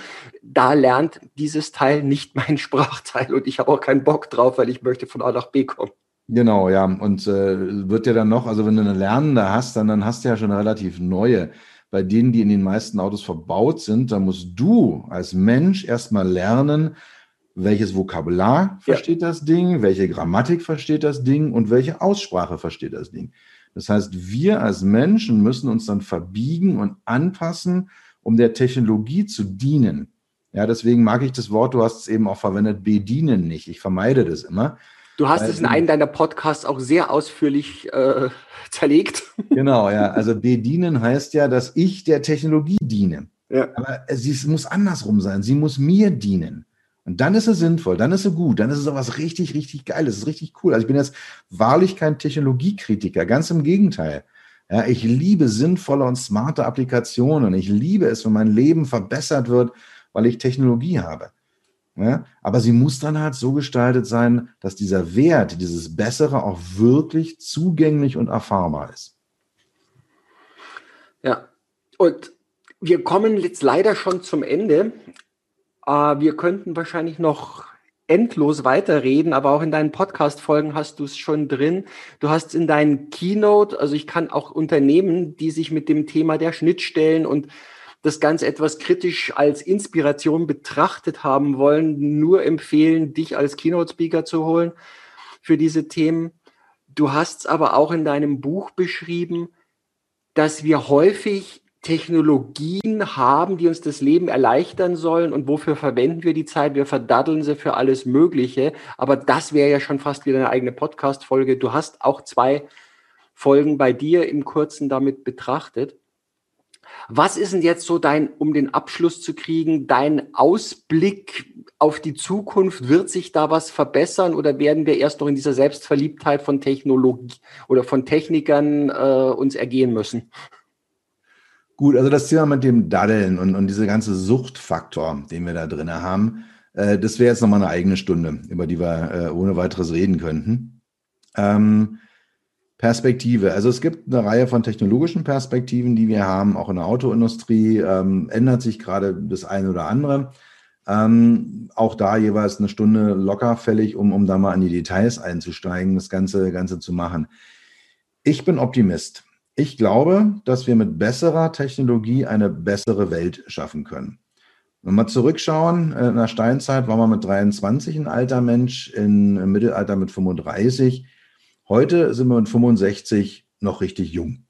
S1: Da lernt dieses Teil nicht mein Sprachteil und ich habe auch keinen Bock drauf, weil ich möchte von A nach B kommen.
S2: Genau, ja. Und äh, wird ja dann noch, also wenn du eine Lernende hast, dann, dann hast du ja schon eine relativ neue bei denen, die in den meisten Autos verbaut sind, da musst du als Mensch erstmal lernen, welches Vokabular versteht ja. das Ding, welche Grammatik versteht das Ding und welche Aussprache versteht das Ding. Das heißt, wir als Menschen müssen uns dann verbiegen und anpassen, um der Technologie zu dienen. Ja, deswegen mag ich das Wort, du hast es eben auch verwendet, bedienen nicht. Ich vermeide das immer.
S1: Du hast es in einem deiner Podcasts auch sehr ausführlich äh, zerlegt.
S2: Genau, ja. Also bedienen heißt ja, dass ich der Technologie diene. Ja. Aber sie muss andersrum sein. Sie muss mir dienen. Und dann ist es sinnvoll, dann ist es gut, dann ist es auch was richtig, richtig Geiles, ist richtig cool. Also ich bin jetzt wahrlich kein Technologiekritiker, ganz im Gegenteil. Ja, ich liebe sinnvolle und smarte Applikationen. Ich liebe es, wenn mein Leben verbessert wird, weil ich Technologie habe. Ja, aber sie muss dann halt so gestaltet sein, dass dieser Wert, dieses Bessere auch wirklich zugänglich und erfahrbar ist.
S1: Ja, und wir kommen jetzt leider schon zum Ende. Äh, wir könnten wahrscheinlich noch endlos weiterreden, aber auch in deinen Podcast-Folgen hast du es schon drin. Du hast in deinen Keynote, also ich kann auch Unternehmen, die sich mit dem Thema der Schnittstellen und das Ganze etwas kritisch als Inspiration betrachtet haben wollen, nur empfehlen, dich als Keynote-Speaker zu holen für diese Themen. Du hast aber auch in deinem Buch beschrieben, dass wir häufig Technologien haben, die uns das Leben erleichtern sollen. Und wofür verwenden wir die Zeit? Wir verdaddeln sie für alles Mögliche. Aber das wäre ja schon fast wieder eine eigene Podcast-Folge. Du hast auch zwei Folgen bei dir im Kurzen damit betrachtet. Was ist denn jetzt so dein, um den Abschluss zu kriegen, dein Ausblick auf die Zukunft? Wird sich da was verbessern oder werden wir erst noch in dieser Selbstverliebtheit von Technologie oder von Technikern äh, uns ergehen müssen?
S2: Gut, also das Thema mit dem Daddeln und, und diese ganze Suchtfaktor, den wir da drin haben, äh, das wäre jetzt nochmal eine eigene Stunde, über die wir äh, ohne weiteres reden könnten. Ähm, Perspektive. Also es gibt eine Reihe von technologischen Perspektiven, die wir haben, auch in der Autoindustrie ähm, ändert sich gerade das eine oder andere. Ähm, auch da jeweils eine Stunde locker fällig, um, um da mal in die Details einzusteigen, das Ganze, Ganze zu machen. Ich bin Optimist. Ich glaube, dass wir mit besserer Technologie eine bessere Welt schaffen können. Wenn wir zurückschauen, in der Steinzeit war man mit 23 ein alter Mensch, im Mittelalter mit 35. Heute sind wir mit 65 noch richtig jung.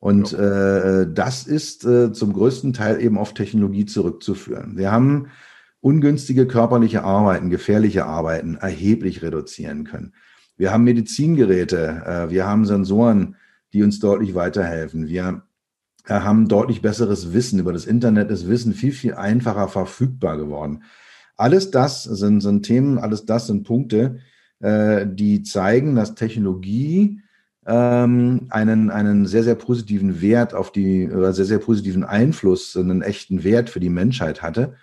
S2: Und ja. äh, das ist äh, zum größten Teil eben auf Technologie zurückzuführen. Wir haben ungünstige körperliche Arbeiten, gefährliche Arbeiten erheblich reduzieren können. Wir haben Medizingeräte, äh, wir haben Sensoren, die uns deutlich weiterhelfen. Wir äh, haben deutlich besseres Wissen. Über das Internet ist Wissen viel, viel einfacher verfügbar geworden. Alles das sind, sind Themen, alles das sind Punkte, äh, die zeigen, dass Technologie ähm, einen, einen sehr, sehr positiven Wert auf die, oder sehr, sehr positiven Einfluss, einen echten Wert für die Menschheit hatte.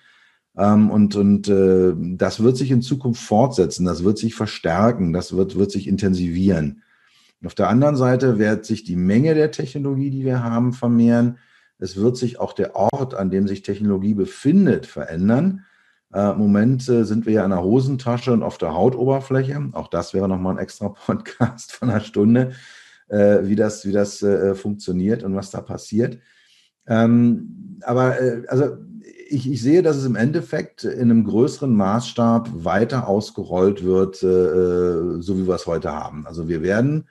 S2: Ähm, und und äh, das wird sich in Zukunft fortsetzen, das wird sich verstärken, das wird, wird sich intensivieren. Auf der anderen Seite wird sich die Menge der Technologie, die wir haben, vermehren. Es wird sich auch der Ort, an dem sich Technologie befindet, verändern. Äh, Im Moment äh, sind wir ja in der Hosentasche und auf der Hautoberfläche. Auch das wäre nochmal ein extra Podcast von einer Stunde, äh, wie das, wie das funktioniert und was da passiert. Ähm, aber also ich, ich, sehe, dass es im Endeffekt in einem größeren Maßstab weiter ausgerollt wird, so wie wir es heute haben. Also wir werden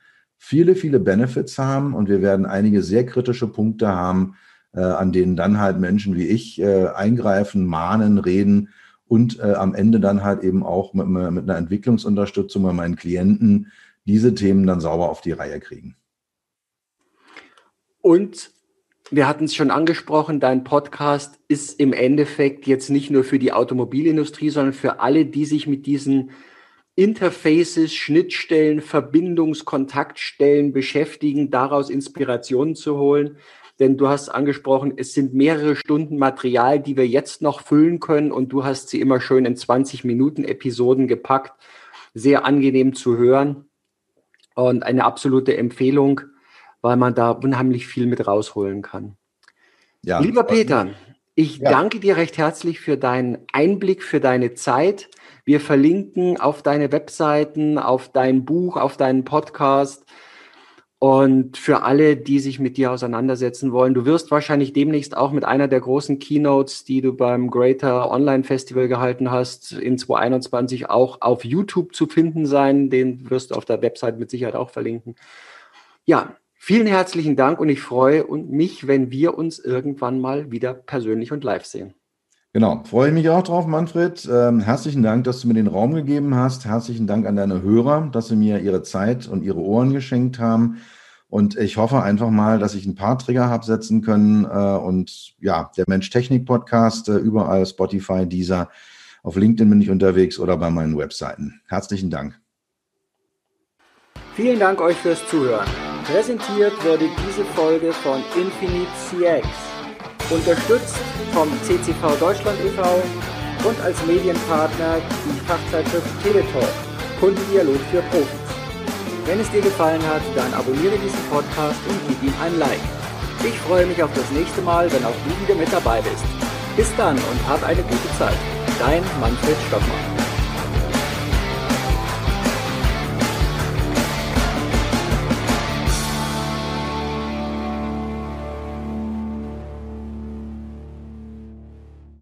S2: viele, viele Benefits haben und wir werden einige sehr kritische Punkte haben, an denen dann halt Menschen wie ich eingreifen, mahnen, reden und äh, am Ende dann halt eben auch mit, mit einer Entwicklungsunterstützung bei meinen Klienten diese Themen dann sauber auf die Reihe kriegen.
S1: Und wir hatten es schon angesprochen, dein Podcast ist im Endeffekt jetzt nicht nur für die Automobilindustrie, sondern für alle, die sich mit diesen Interfaces, Schnittstellen, Verbindungskontaktstellen beschäftigen, daraus Inspirationen zu holen. denn du hast angesprochen, es sind mehrere Stunden Material, die wir jetzt noch füllen können und du hast sie immer schön in 20 Minuten Episoden gepackt. Sehr angenehm zu hören und eine absolute Empfehlung, weil man da unheimlich viel mit rausholen kann. Ja, Lieber Peter, ich ja. danke dir recht herzlich für deinen Einblick, für deine Zeit. Wir verlinken auf deine Webseiten, auf dein Buch, auf deinen Podcast und für alle, die sich mit dir auseinandersetzen wollen, du wirst wahrscheinlich demnächst auch mit einer der großen Keynotes, die du beim Greater Online Festival gehalten hast, in 2021 auch auf YouTube zu finden sein. Den wirst du auf der Website mit Sicherheit auch verlinken. Ja, vielen herzlichen Dank und ich freue mich, wenn wir uns irgendwann mal wieder persönlich und live sehen.
S2: Genau, freue ich mich auch drauf, Manfred. Ähm, herzlichen Dank, dass du mir den Raum gegeben hast. Herzlichen Dank an deine Hörer, dass sie mir ihre Zeit und ihre Ohren geschenkt haben. Und ich hoffe einfach mal, dass ich ein paar Trigger habe setzen können. Äh, und ja, der Mensch-Technik-Podcast, äh, überall Spotify, dieser, auf LinkedIn bin ich unterwegs oder bei meinen Webseiten. Herzlichen Dank.
S1: Vielen Dank euch fürs Zuhören. Präsentiert wurde diese Folge von Infinite CX unterstützt vom CCV Deutschland e.V. und als Medienpartner die Fachzeitschrift Teletalk, Kundendialog für Profis. Wenn es dir gefallen hat, dann abonniere diesen Podcast und gib ihm ein Like. Ich freue mich auf das nächste Mal, wenn auch du wieder mit dabei bist. Bis dann und hab eine gute Zeit. Dein Manfred Stockmann.